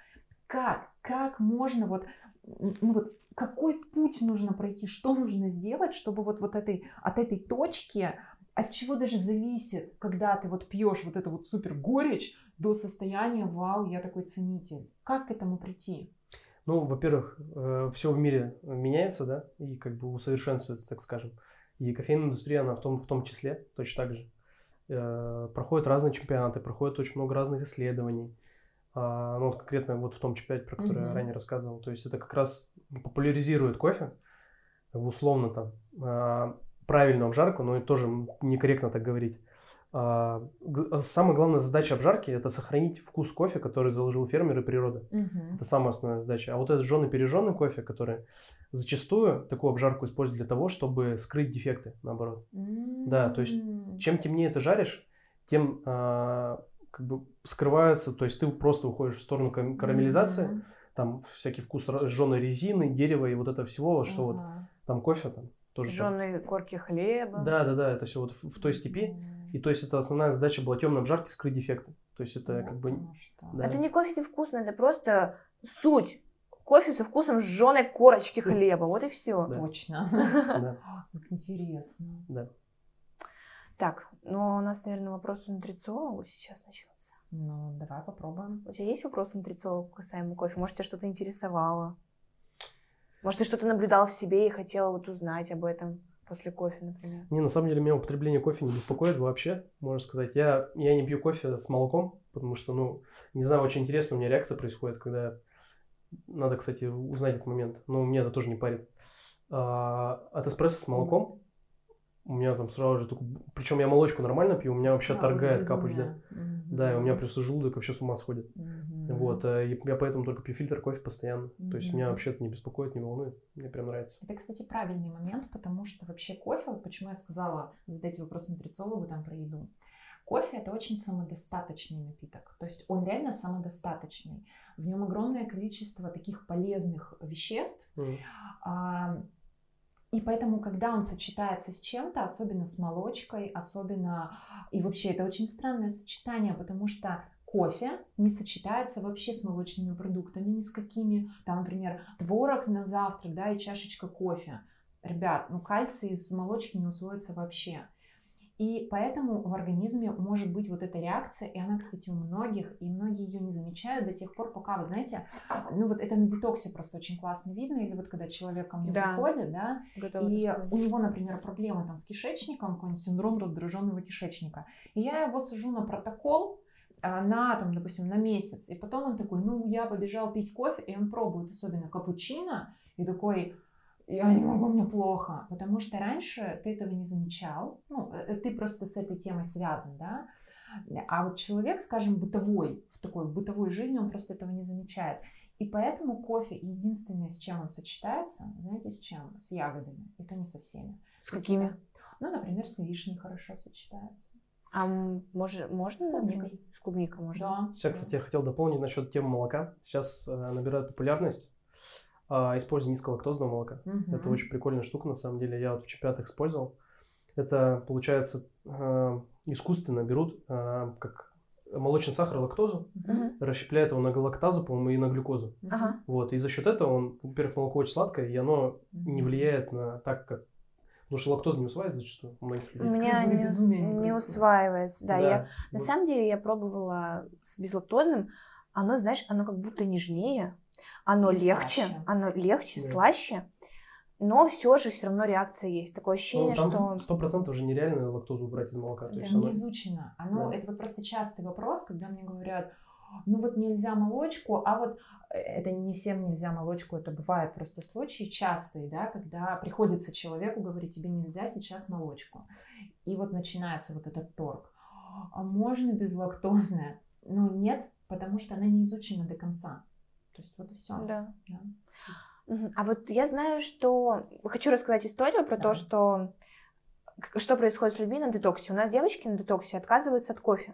как, как можно вот, ну вот, какой путь нужно пройти, что нужно сделать, чтобы вот, вот этой, от этой точки, от чего даже зависит, когда ты вот пьешь вот эту вот супер горечь, до состояния «Вау, я такой ценитель». Как к этому прийти? Ну, во-первых, э, все в мире меняется, да, и как бы усовершенствуется, так скажем. И кофейная индустрия, она в том, в том числе точно так же. Э, проходят разные чемпионаты, проходит очень много разных исследований. А, ну, вот конкретно вот в том чемпионате, про который mm-hmm. я ранее рассказывал. То есть это как раз популяризирует кофе, условно там, а, правильную обжарку, но тоже некорректно так говорить. А, самая главная задача обжарки – это сохранить вкус кофе, который заложил фермер и природа. Угу. Это самая основная задача. А вот этот жженый пережженный кофе, который зачастую такую обжарку используют для того, чтобы скрыть дефекты, наоборот. Mm-hmm. Да, то есть чем темнее ты жаришь, тем а, как бы скрывается, то есть ты просто уходишь в сторону карамелизации, mm-hmm. там всякий вкус жженой резины, дерева и вот это всего, что uh-huh. вот там кофе там тоже. Жженые корки хлеба. Да, да, да, это все вот в, в той степи. И то есть это основная задача была темной обжарки скрыть дефекты. То есть это вот как бы... Да. Это не кофе невкусно, это просто суть. Кофе со вкусом сжженной корочки хлеба. Вот и все. Да. Точно. [laughs] Как интересно. Да. Так, ну у нас, наверное, вопросы нутрициологу сейчас начнутся. Ну, давай попробуем. У тебя есть вопросы нутрициологу касаемо кофе? Может, тебя что-то интересовало? Может, ты что-то наблюдал в себе и хотела вот узнать об этом? после кофе, например? Не, на самом деле меня употребление кофе не беспокоит вообще, можно сказать. Я, я не пью кофе с молоком, потому что, ну, не знаю, очень интересно, у меня реакция происходит, когда... Надо, кстати, узнать этот момент, но меня это тоже не парит. А, от эспрессо с молоком у меня там сразу же только... Причем я молочку нормально пью, у меня вообще а, торгает капуч, да. Угу. Да, и у меня просто желудок вообще с ума сходит. Угу. Вот, э, и я поэтому только пью фильтр кофе постоянно. Угу. То есть меня вообще это не беспокоит, не волнует. Мне прям нравится. Это, кстати, правильный момент, потому что вообще кофе, вот почему я сказала, задайте вопрос нутрициологу там про еду. Кофе это очень самодостаточный напиток, то есть он реально самодостаточный. В нем огромное количество таких полезных веществ. Mm. А, и поэтому, когда он сочетается с чем-то, особенно с молочкой, особенно... И вообще, это очень странное сочетание, потому что кофе не сочетается вообще с молочными продуктами, ни с какими. Там, например, творог на завтрак, да, и чашечка кофе. Ребят, ну кальций из молочки не усвоится вообще. И поэтому в организме может быть вот эта реакция, и она, кстати, у многих, и многие ее не замечают до тех пор, пока, вы знаете, ну вот это на детоксе просто очень классно видно, или вот когда человек ко мне да. приходит, да, Готова и у него, например, проблемы там с кишечником, какой-нибудь синдром раздраженного кишечника, и я его сажу на протокол, а, на, там, допустим, на месяц, и потом он такой, ну, я побежал пить кофе, и он пробует, особенно капучино, и такой, я не могу, мне плохо. Потому что раньше ты этого не замечал. Ну, э, ты просто с этой темой связан, да. А вот человек, скажем, бытовой, в такой бытовой жизни, он просто этого не замечает. И поэтому кофе единственное, с чем он сочетается, знаете, с чем? С ягодами. И то не со всеми. С какими? Ну, например, с вишней хорошо сочетается. А может, можно? С клубникой. С клубникой можно. Да. Сейчас, кстати, я хотел дополнить насчет темы молока. Сейчас э, набирает популярность а, использование низколактозного молока. Угу. Это очень прикольная штука, на самом деле. Я вот в чемпионатах использовал. Это, получается, э, искусственно берут э, как молочный сахар, лактозу, угу. расщепляют его на галактазу, по-моему, и на глюкозу. Ага. Вот, и за счет этого он, во-первых, молоко очень сладкое, и оно не влияет на так, как Потому что лактоза не усваивается зачастую у многих людей. У меня не, не усваивается, да. да. Я, вот. На самом деле я пробовала с безлактозным, оно, знаешь, оно как будто нежнее, оно и легче, слаще. оно легче, да. слаще, но все же все равно реакция есть. Такое ощущение, ну, там что... Сто процентов уже нереально лактозу убрать из молока. Да, не оно... изучено. Оно, да. Это вот просто частый вопрос, когда мне говорят, ну вот нельзя молочку, а вот э, это не всем нельзя молочку, это бывает просто случаи частые, да, когда приходится человеку говорить, тебе нельзя сейчас молочку. И вот начинается вот этот торг. А можно безлактозное? Ну нет, потому что она не изучена до конца. То есть вот и все. Да. да. А вот я знаю, что... Хочу рассказать историю про да. то, что что происходит с людьми на детоксе. У нас девочки на детоксе отказываются от кофе.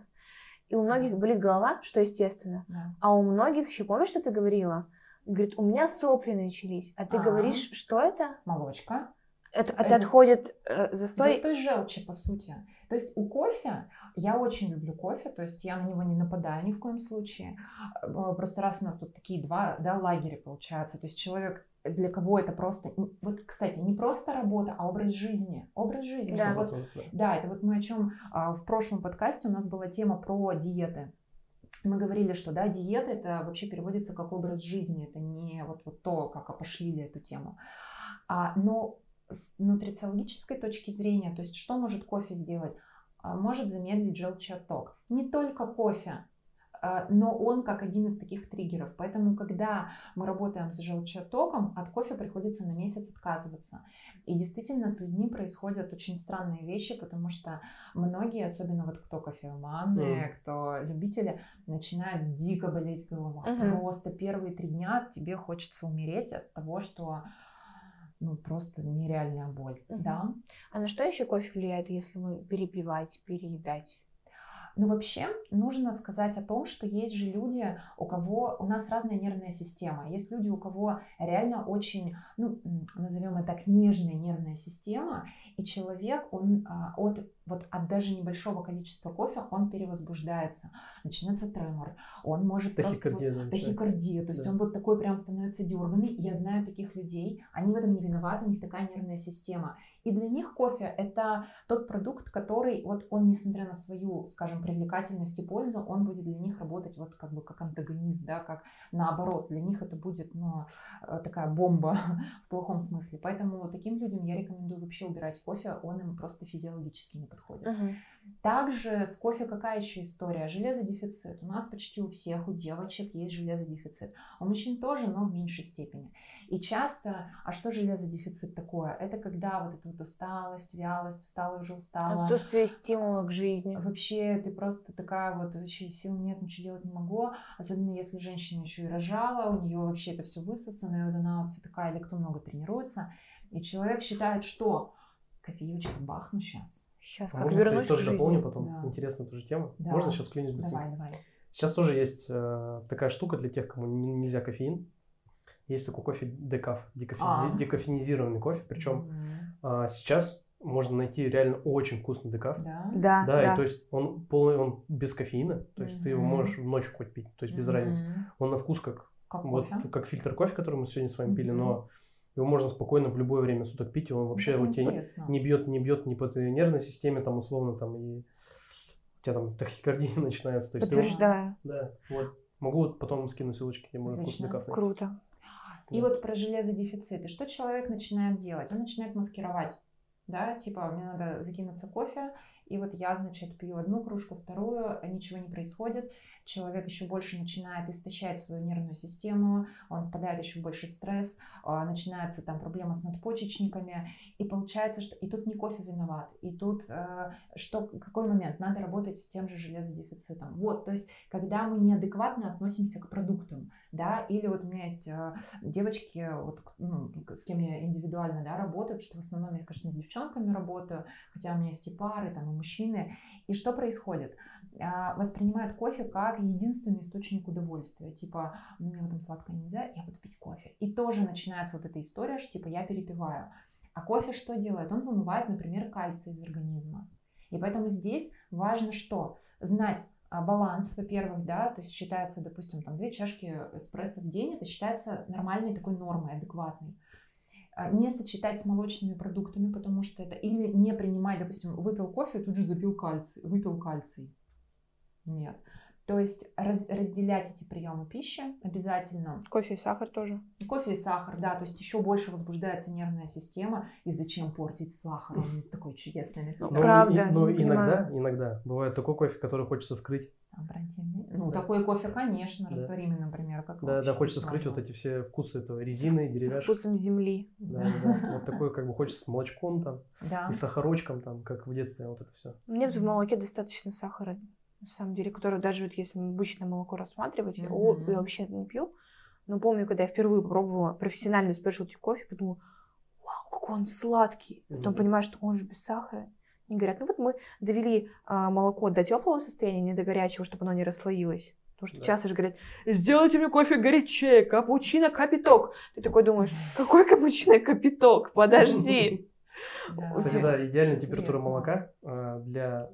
И у многих болит голова, что естественно. Да. А у многих еще, помнишь, что ты говорила? Говорит, у меня сопли начались. А ты А-а-а. говоришь, что это? Молочка. Это, это отходит э, застой? Застой желчи, по сути. То есть у кофе, я очень люблю кофе, то есть я на него не нападаю ни в коем случае. Э, просто раз у нас тут такие два да, лагеря получается, то есть человек для кого это просто, вот, кстати, не просто работа, а образ жизни. Образ жизни. Да, вот, да это вот мы о чем а, в прошлом подкасте у нас была тема про диеты. Мы говорили, что да, диета это вообще переводится как образ жизни, это не вот, вот то, как опошлили эту тему. А, но с нутрициологической точки зрения, то есть что может кофе сделать? А, может замедлить желчеотток. Не только кофе, а, но он как один из таких триггеров. Поэтому, когда мы работаем с желчетоком, от кофе приходится на месяц отказываться. И действительно с людьми происходят очень странные вещи, потому что многие, особенно вот кто кофеманы, mm. кто любители, начинают дико болеть голова. Mm-hmm. Просто первые три дня тебе хочется умереть от того, что ну, просто нереальная боль, угу. да. А на что еще кофе влияет, если вы перепивать, переедать? Ну, вообще, нужно сказать о том, что есть же люди, у кого у нас разная нервная система. Есть люди, у кого реально очень, ну, назовем это так, нежная нервная система, и человек, он а, от вот от даже небольшого количества кофе он перевозбуждается, начинается тремор, он может тахикардия, просто... тахикардия, то есть да. он вот такой прям становится дерганный. Я знаю таких людей, они в этом не виноваты, у них такая нервная система. И для них кофе это тот продукт, который вот он, несмотря на свою, скажем, привлекательность и пользу, он будет для них работать вот как бы как антагонист, да, как наоборот. Для них это будет, ну, э, такая бомба [laughs] в плохом смысле. Поэтому таким людям я рекомендую вообще убирать кофе, он им просто физиологически не подходит. Угу. Также с кофе какая еще история? Железодефицит. У нас почти у всех, у девочек есть железодефицит. У мужчин тоже, но в меньшей степени. И часто, а что железодефицит такое? Это когда вот эта вот усталость, вялость, устала уже устала. Отсутствие стимула к жизни. Вообще ты просто такая вот, вообще сил нет, ничего делать не могу. Особенно если женщина еще и рожала, у нее вообще это все высосано, и вот она вот вся такая, или кто много тренируется. И человек считает, что кофеечка бахну сейчас Сейчас а как можно, вернусь кстати, тоже дополню потом. Да. Интересная тоже тема. Да. Можно сейчас клянусь быстрее? Давай, давай. Сейчас тоже есть э, такая штука для тех, кому нельзя кофеин. Есть такой кофе декаф, декофи... а. декофенизированный кофе. Причем mm-hmm. э, сейчас можно найти реально очень вкусный декаф. Да. Да. Да, да. и то есть он полный, он без кофеина. То есть mm-hmm. ты его можешь ночью хоть пить, то есть без mm-hmm. разницы. Он на вкус как, как вот, кофе. как фильтр кофе, который мы сегодня с вами mm-hmm. пили, но его можно спокойно в любое время суток пить, и он вообще Это у тебя не бьет, не бьет ни по твоей нервной системе, там условно там и у тебя там тахикардия [laughs] начинается. То есть Подтверждаю. Ты, да, вот. Могу вот потом скинуть ссылочки, где можно вкусный кафе. Круто. И да. вот про железодефицит. И что человек начинает делать? Он начинает маскировать. Да, типа, мне надо закинуться кофе, и вот я, значит, пью одну кружку, вторую, ничего не происходит. Человек еще больше начинает истощать свою нервную систему, он впадает еще в больший стресс, а, начинается там проблема с надпочечниками, и получается, что и тут не кофе виноват, и тут э, что, какой момент, надо работать с тем же железодефицитом. Вот, то есть, когда мы неадекватно относимся к продуктам, да, или вот у меня есть э, девочки, вот, ну, с кем я индивидуально, да, работаю, потому что в основном я, конечно, с девчонками работаю, хотя у меня есть и пары, там, мужчины, и что происходит? А, воспринимают кофе как единственный источник удовольствия. Типа, мне в этом сладкое нельзя, я буду пить кофе. И тоже начинается вот эта история, что типа я перепиваю. А кофе что делает? Он вымывает, например, кальций из организма. И поэтому здесь важно что? Знать а, баланс, во-первых, да, то есть считается, допустим, там две чашки эспрессо в день, это считается нормальной такой нормой, адекватной не сочетать с молочными продуктами, потому что это или не принимать, допустим, выпил кофе, тут же запил кальций, выпил кальций. Нет. То есть раз, разделять эти приемы пищи обязательно. Кофе и сахар тоже. Кофе и сахар, да. То есть еще больше возбуждается нервная система. И зачем портить сахар? Он такой чудесный. Ну, Правда. Но, иногда, иногда бывает такой кофе, который хочется скрыть. Абрантивный. Ну, да. такой кофе, конечно, да. растворимый, например, как Да, да, хочется скрыть вот эти все вкусы этого резины, деревяшки. С вкусом земли. Да, да, да. Вот такой, как бы, хочется с молочком там, да. и сахарочком там, как в детстве, вот это все. Мне в молоке достаточно сахара, на самом деле, который даже вот если обычное молоко рассматривать, mm-hmm. я, я вообще не пью. Но помню, когда я впервые попробовала профессиональный спешлти кофе, подумала, вау, какой он сладкий. Потом mm-hmm. понимаю, что он же без сахара. И говорят, ну вот мы довели а, молоко до теплого состояния, не до горячего, чтобы оно не расслоилось. Потому что да. часто же говорят, сделайте мне кофе горячее, капучино капиток. Ты такой думаешь, какой капучино капиток? Подожди. [laughs] [laughs] Кстати, да, идеальная температура молока а, для,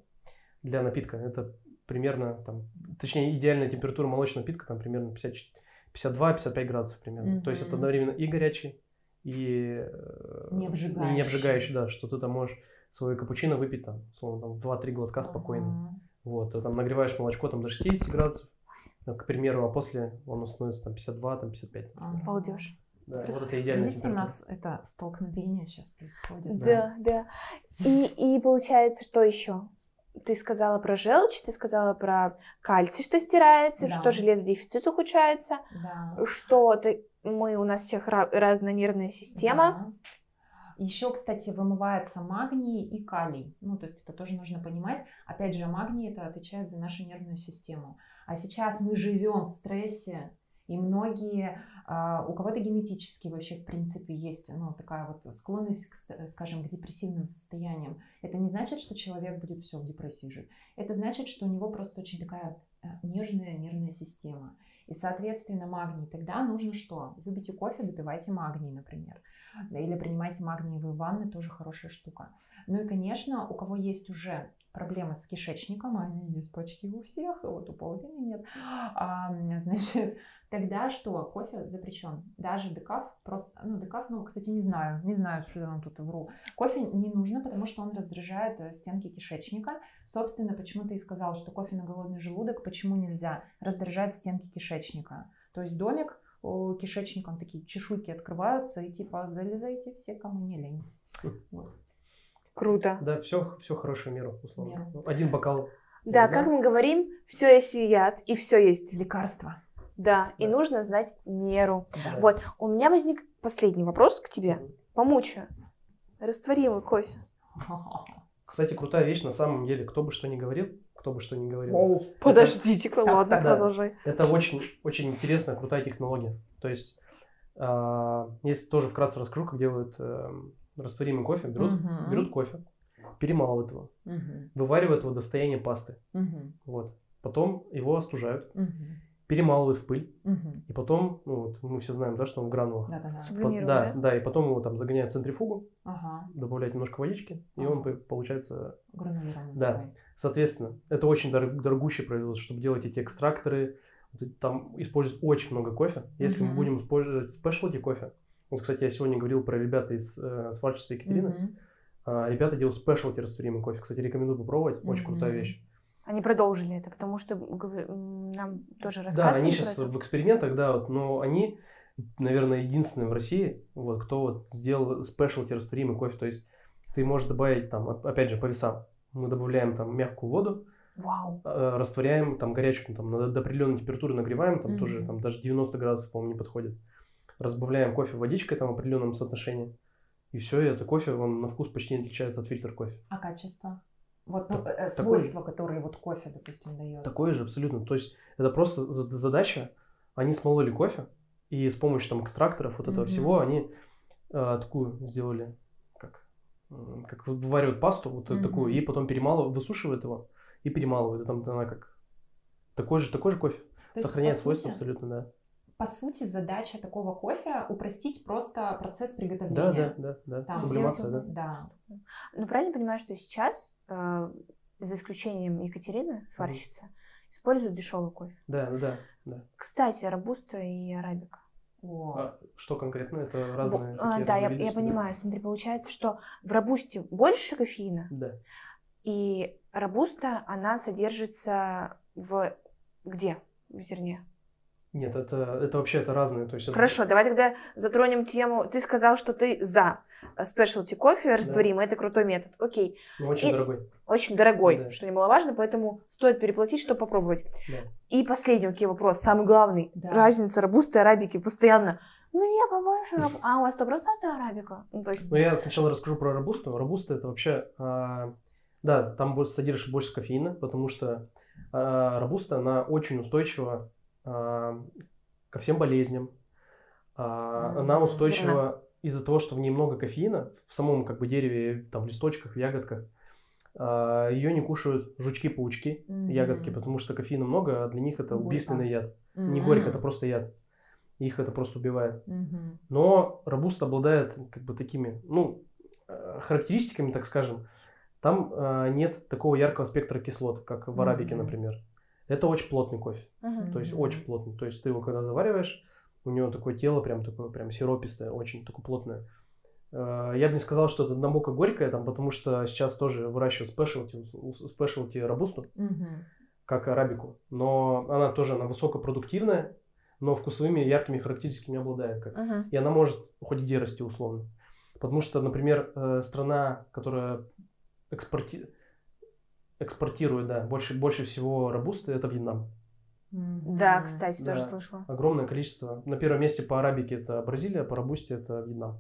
для напитка. Это примерно, там, точнее, идеальная температура молочного напитка, там, примерно 52-55 градусов примерно. То есть это одновременно и горячий, и э, не обжигающий. не обжигающий, да, что ты там можешь свой капучино выпить там, условно, там 2-3 глотка спокойно. Uh-huh. Вот, ты там нагреваешь молочко там до 60 градусов, ну, к примеру, а после он становится там 52, там 55. Uh-huh. Балдеж. Да, Просто, вот это идеальная Видите, у нас это столкновение сейчас происходит. Да, да. да. И, и получается, что еще? Ты сказала про желчь, ты сказала про кальций, что стирается, да. что железодефицит ухудшается, да. что ты, мы у нас всех разная нервная система. Да. Еще, кстати, вымывается магний и калий. Ну, то есть это тоже нужно понимать. Опять же, магний это отвечает за нашу нервную систему. А сейчас мы живем в стрессе, и многие, а, у кого-то генетически вообще, в принципе, есть ну, такая вот склонность, скажем, к депрессивным состояниям. Это не значит, что человек будет все в депрессии жить. Это значит, что у него просто очень такая э, нежная нервная система. И, соответственно, магний. Тогда нужно что? Любите кофе, допивайте магний, например. Или принимайте магниевые ванны, тоже хорошая штука. Ну и, конечно, у кого есть уже проблемы с кишечником, а они есть почти у всех, вот у Паулины нет, [gasps] а, значит, [laughs] тогда что? Кофе запрещен. Даже декаф, просто, ну, декаф, ну, кстати, не знаю, не знаю, что я вам тут вру. Кофе не нужно, потому что он раздражает э, стенки кишечника. Собственно, почему ты и сказал, что кофе на голодный желудок, почему нельзя? Раздражает стенки кишечника. То есть домик кишечником такие чешуйки открываются, и типа залезайте все, кому не лень. [laughs] Вот. Круто. Да, все, все хорошую меру, условно. Меру. Один бокал. Да, как мы говорим, все есть яд, и все есть лекарство. Да, да, и нужно знать меру. Да. Вот, у меня возник последний вопрос к тебе. Помучаю. Растворимый кофе. Кстати, крутая вещь на самом деле, кто бы что ни говорил, кто бы что ни говорил. Оу, подождите-ка, [laughs] ладно, продолжай. Это очень, очень интересная, крутая технология. То есть, э, если тоже вкратце расскажу, как делают э, растворимый кофе. Берут, угу. берут кофе, перемалывают его, угу. вываривают его до состояния пасты. Угу. Вот. Потом его остужают. Угу перемалывают в пыль, угу. и потом, ну вот мы все знаем, да, что он в гранулах. Да, да, да. По, да, да, и потом его там загоняют в центрифугу, ага. добавляют немножко водички, ага. и он получается... Гранулированный. Да, соответственно, это очень дорог, дорогущее производство, чтобы делать эти экстракторы, там используют очень много кофе. Если угу. мы будем использовать спешлти кофе, вот, кстати, я сегодня говорил про ребята из э, сварщицы Екатерины, угу. а, ребята делают спешлти растворимый кофе, кстати, рекомендую попробовать, очень угу. крутая вещь. Они продолжили это, потому что нам тоже рассказывали. Да, они сейчас это. в экспериментах, да, вот, но они, наверное, единственные в России, вот, кто вот сделал спешлти растворимый кофе. То есть ты можешь добавить там, опять же, по весам. Мы добавляем там мягкую воду, Вау. Э, растворяем там горячую, там до, определенной температуры нагреваем, там mm-hmm. тоже там даже 90 градусов, по-моему, не подходит. Разбавляем кофе водичкой там в определенном соотношении. И все, и это кофе, он на вкус почти не отличается от фильтр кофе. А качество? Вот ну, так, э, свойства, такое, которые вот кофе, допустим, дает. Такое же абсолютно. То есть это просто задача. Они смололи кофе, и с помощью там экстракторов вот этого mm-hmm. всего они э, такую сделали, как, вываривают пасту, вот mm-hmm. такую, и потом перемалывают, высушивают его и перемалывают. И там она как такой же, такой же кофе. То Сохраняет свойства абсолютно, да по сути, задача такого кофе упростить просто процесс приготовления. Да, да, да, да. Там, Сублимация, да. да. Ну, правильно понимаю, что сейчас, э, за исключением Екатерины, сварщица, mm. используют дешевый кофе. Да, да, да. Кстати, робуста и арабика. А что конкретно? Это разные. А, да, я, я понимаю. Смотри, получается, что в робусте больше кофеина. Да. И робуста, она содержится в где? В зерне. Нет, это, это вообще это разные. То есть это- Хорошо, давай тогда затронем тему. Ты сказал, что ты за спешлти кофе растворимый, это крутой метод. Окей. ну, очень И- дорогой. Очень дорогой, Да. что немаловажно, поэтому стоит переплатить, чтобы попробовать. Да. И последний окей, вопрос, самый главный. Да. Разница робусты и арабики постоянно. Мне побольше раб- А у вас стопроцентная арабика? Ну, то есть... Ну, я сначала расскажу про робусту. Робуста это вообще, а, да, там будет содержит больше кофеина, потому что а, робуста, она очень устойчива ко всем болезням. А, она устойчива из-за того, что в ней много кофеина, в самом как бы дереве, там, в листочках, в ягодках. ее не кушают жучки-паучки, ягодки, потому что кофеина много, а для них это убийственный яд. Не горько, это просто яд. Их это просто убивает. Но робуст обладает как бы такими, ну, э, характеристиками, так скажем. Там э, нет такого яркого спектра кислот, как в арабике, Мгм. например. Это очень плотный кофе, Мгм. то есть очень плотный. То есть ты его когда завариваешь, у него такое тело прям такое прям сиропистое, очень такое плотное. Э, Я бы не сказал, что это намока горькое, там, потому что сейчас тоже выращивают спешлти, спешлти робусту, Мгм. как арабику. Но она тоже она высокопродуктивная, но вкусовыми яркими характеристиками обладает, как Мгм. и она может хоть где расти условно. Потому что, например, э, страна, которая экспорти... экспортирует, да, больше, больше всего робусты, это Вьетнам. Да, кстати, Да. тоже слышала. Огромное количество. На первом месте по арабике это Бразилия, по робусте это Вьетнам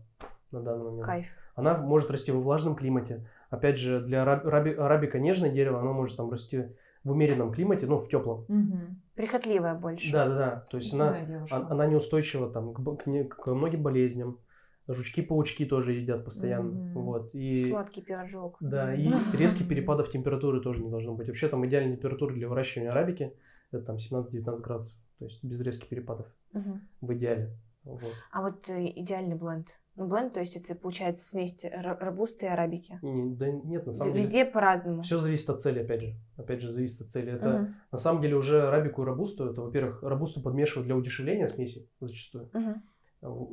на данный момент. Кайф. Она может расти во влажном климате. Опять же, для араб- араби- арабика нежное дерево, оно может там расти в умеренном климате, ну, в теплом. Мгм. Прихотливая больше. Да, да, да. То есть она, Сильная девушка. он- она неустойчива там, к, к к многим болезням. Жучки-паучки тоже едят постоянно. Мгм. Вот. И, Сладкий пирожок. да, и [laughs] резких перепадов температуры тоже не должно быть. Вообще там идеальная температура для выращивания арабики это там 17-19 градусов. То есть без резких перепадов Мгм. в идеале. Вот. А вот э, идеальный бленд. Ну, бленд, то есть это получается смесь робусты и арабики. Не- да нет, на самом деле. Везде по-разному. Все зависит от цели, опять же. Опять же, зависит от цели. Это Мгм. на самом деле уже арабику и робусту, это, во-первых, робусту подмешивают для удешевления смеси зачастую. Мгм.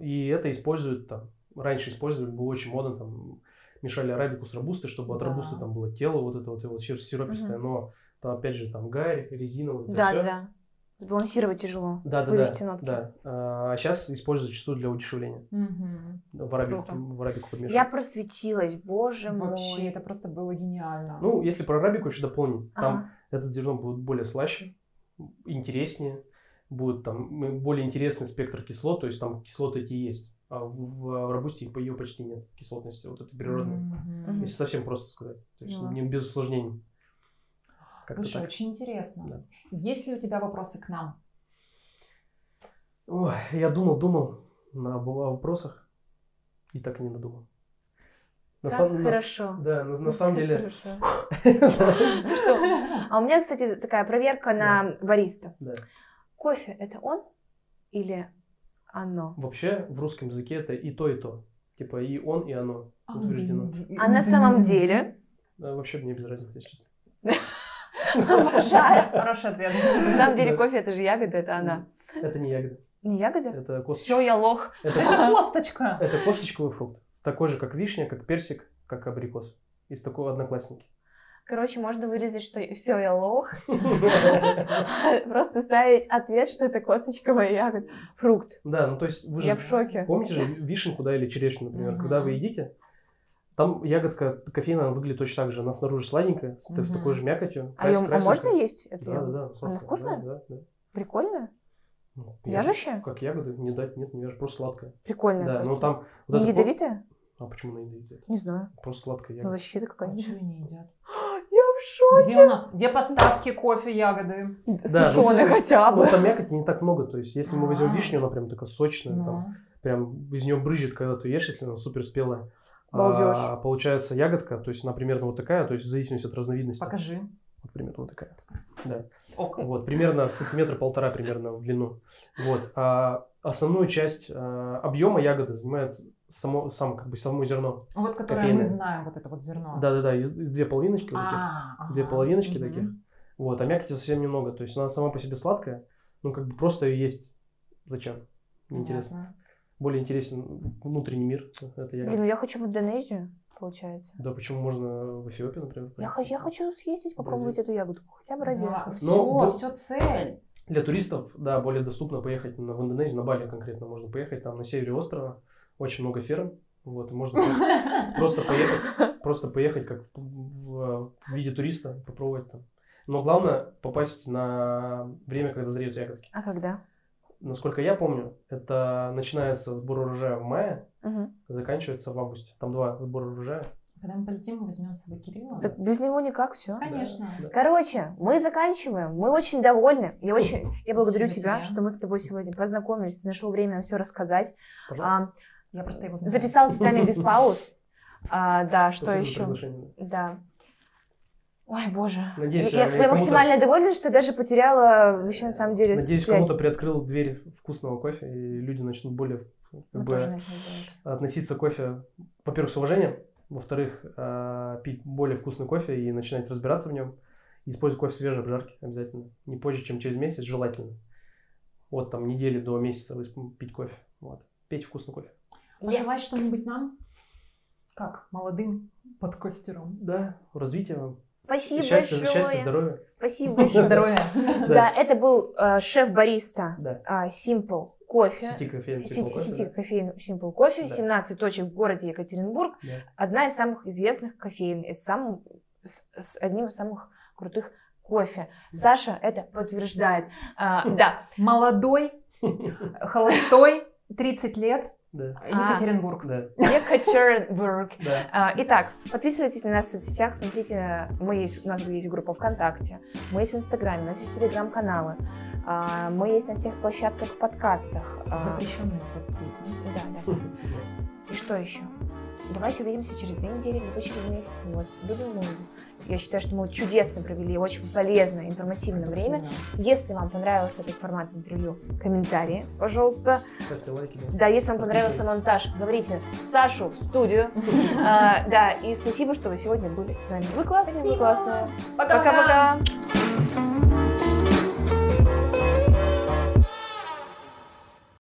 И это используют там, раньше использовали, было очень модно, там, мешали арабику с робустой, чтобы от Да. робусты там было тело вот это вот, вот сир- сиропистое, Мгм. но там опять же там гарь, резина, вот это Да, всё. да, да. Сбалансировать тяжело. Да, да, Вывести да, нотки. да. А сейчас используют зачастую для удешевления. Мгм. В арабику, в арабику подмешивают. Я просветилась, боже Вообще, мой. это просто было гениально. Ну, если про арабику еще дополнить, там Ага. этот зерно будет более слаще, интереснее, будет там более интересный спектр кислот, то есть там кислоты эти есть, а в, в робусте их- ее почти нет, кислотности вот этой природной. Мгм. Если совсем просто сказать, то есть не без усложнений. Как-то Слушай, так. очень интересно. Да. Есть ли у тебя вопросы к нам? Ой, я думал, думал на об- о вопросах и так и не надумал. На Как самом- на с- хорошо. да, на, на самом Как деле. хорошо. [laughs] Ну что, а у меня, кстати, такая проверка на бариста. Кофе это он или оно? Вообще в русском языке это и то, и то. Типа и он, и оно утверждено. А на самом деле? Да, вообще мне без разницы, если честно. Обожаю. Хороший ответ. На самом деле кофе это же ягода, это она. Это не ягода. Не ягода? Это косточка. Все, я лох. Это, Это косточка. это косточковый фрукт. Такой же, как вишня, как персик, как абрикос. Из такого одноклассники. Короче, можно вырезать, что все, я лох. [laughs] [laughs] Просто ставить ответ, что это косточковая ягода. Фрукт. Да, ну то есть вы же Я в шоке. помните же вишенку, да, или черешню, например, когда вы едите, там ягодка кофеина она выглядит точно так же. Она снаружи сладенькая, с, с такой же мякотью. А, её- а можно есть эту Да, да, ягоду? да. сладкая, вкусная? Да, да, да. Прикольная? Ну, Вяжущая? Как ягоды, не дать, нет, не вяжешь, просто сладкая. Прикольная Да, просто. ну там... вот Не ядовитая? А почему она ядовитая? Не знаю. Просто сладкая Ну, ягода. защита А какая-нибудь. чё они едят? [gasps] [gasps] В шоке. Где у нас? Где поставки кофе, ягоды? Да, Сушеные ну, хотя бы. Ну, там мякоти не так много. То есть, если мы возьмем А. вишню, она прям такая сочная, там, Ну. прям из нее брызжет, когда ты ешь, если она супер спелая. Балдеж. А, получается ягодка, то есть она примерно вот такая, то есть в зависимости от разновидности. Покажи. Вот примерно вот такая. Да. Ок. Вот, примерно сантиметра полтора примерно в длину. Вот. А основную часть а, объема ягоды занимает само, сам, как бы, само зерно. Вот которое Кофейное. мы знаем, вот это вот зерно. Да-да-да, из, из две половиночки вот таких. А, Две половиночки Мгм. таких. Вот, а мякоти совсем немного. То есть она сама по себе сладкая, ну как бы просто ее есть. Зачем? Неинтересно. Понятно. Более интересен внутренний мир. Это ягода. Блин, ну я хочу в Индонезию, получается. Да, почему можно в Эфиопию, например? Я, я хочу съездить, попробовать эту ягодку. Хотя бы ради Да, этого. все, Но был- все цель. Для туристов, да, более доступно поехать на, в Индонезию, на Бали конкретно можно поехать, там на севере острова очень много ферм, вот, можно просто, [laughs] просто поехать, просто поехать как в, виде туриста, попробовать там. Но главное попасть на время, когда зреют ягодки. А когда? Насколько я помню, это начинается сбор урожая в мае, Угу. заканчивается в августе. Там два сбора урожая. Когда мы полетим, мы возьмем с собой Кирилла. Так без него никак все. Конечно. Да. Короче, мы заканчиваем. Мы очень довольны. Я очень, я благодарю Спасибо тебя, тебе. что мы с тобой сегодня познакомились. Ты нашел время все рассказать. Пожалуйста. А, Я просто его знаю. записался с нами без пауз. А, да, что Спасибо за еще? Да. Ой, боже. Надеюсь, я, я- я максимально довольна, что даже потеряла вообще на самом деле Надеюсь, связь. кому-то приоткрыл дверь вкусного кофе, и люди начнут более как бы, относиться к кофе, во-первых, с уважением, во-вторых, э, пить более вкусный кофе и начинать разбираться в нем. И использовать кофе свежей обжарки обязательно. Не позже, чем через месяц, желательно. Вот там недели до месяца пить кофе. Вот. Пейте вкусный кофе. Пожелать Yes. что-нибудь нам? Как? Молодым подкастерам. Да, развития вам. Спасибо Счастья, большое. счастья, здоровья. Спасибо большое. Здоровья. Да, это был э, шеф-бариста Да. а, Simple кофе. Сети кофеин, кофе, сети кофеин Simple кофе, Да. 17 точек в городе Екатеринбург. Одна из самых известных кофеин, с одним из самых крутых кофе. Саша это подтверждает. А, [laughs] да, Молодой, [laughs] холостой, 30 лет, Да. Екатеринбург. да, Екатеринбург. да. А, Итак, подписывайтесь на нас в соцсетях, смотрите, мы есть, у нас есть группа ВКонтакте, мы есть в Инстаграме, у нас есть телеграм-каналы, а, мы есть на всех площадках подкастах. а, Запрещенные соцсети. Да, да. [laughs] И что еще? Давайте увидимся через две недели, либо через месяц. Мы вас любим, мы- Я считаю, что мы чудесно провели очень полезное, информативное время. Если вам понравился этот формат интервью, комментарии, пожалуйста. Лайки. да. Да, если вам понравился монтаж, говорите Сашу в студию. [laughs] А, Да, и спасибо, что вы сегодня были с нами. Вы классные, вы классные. Пока-пока.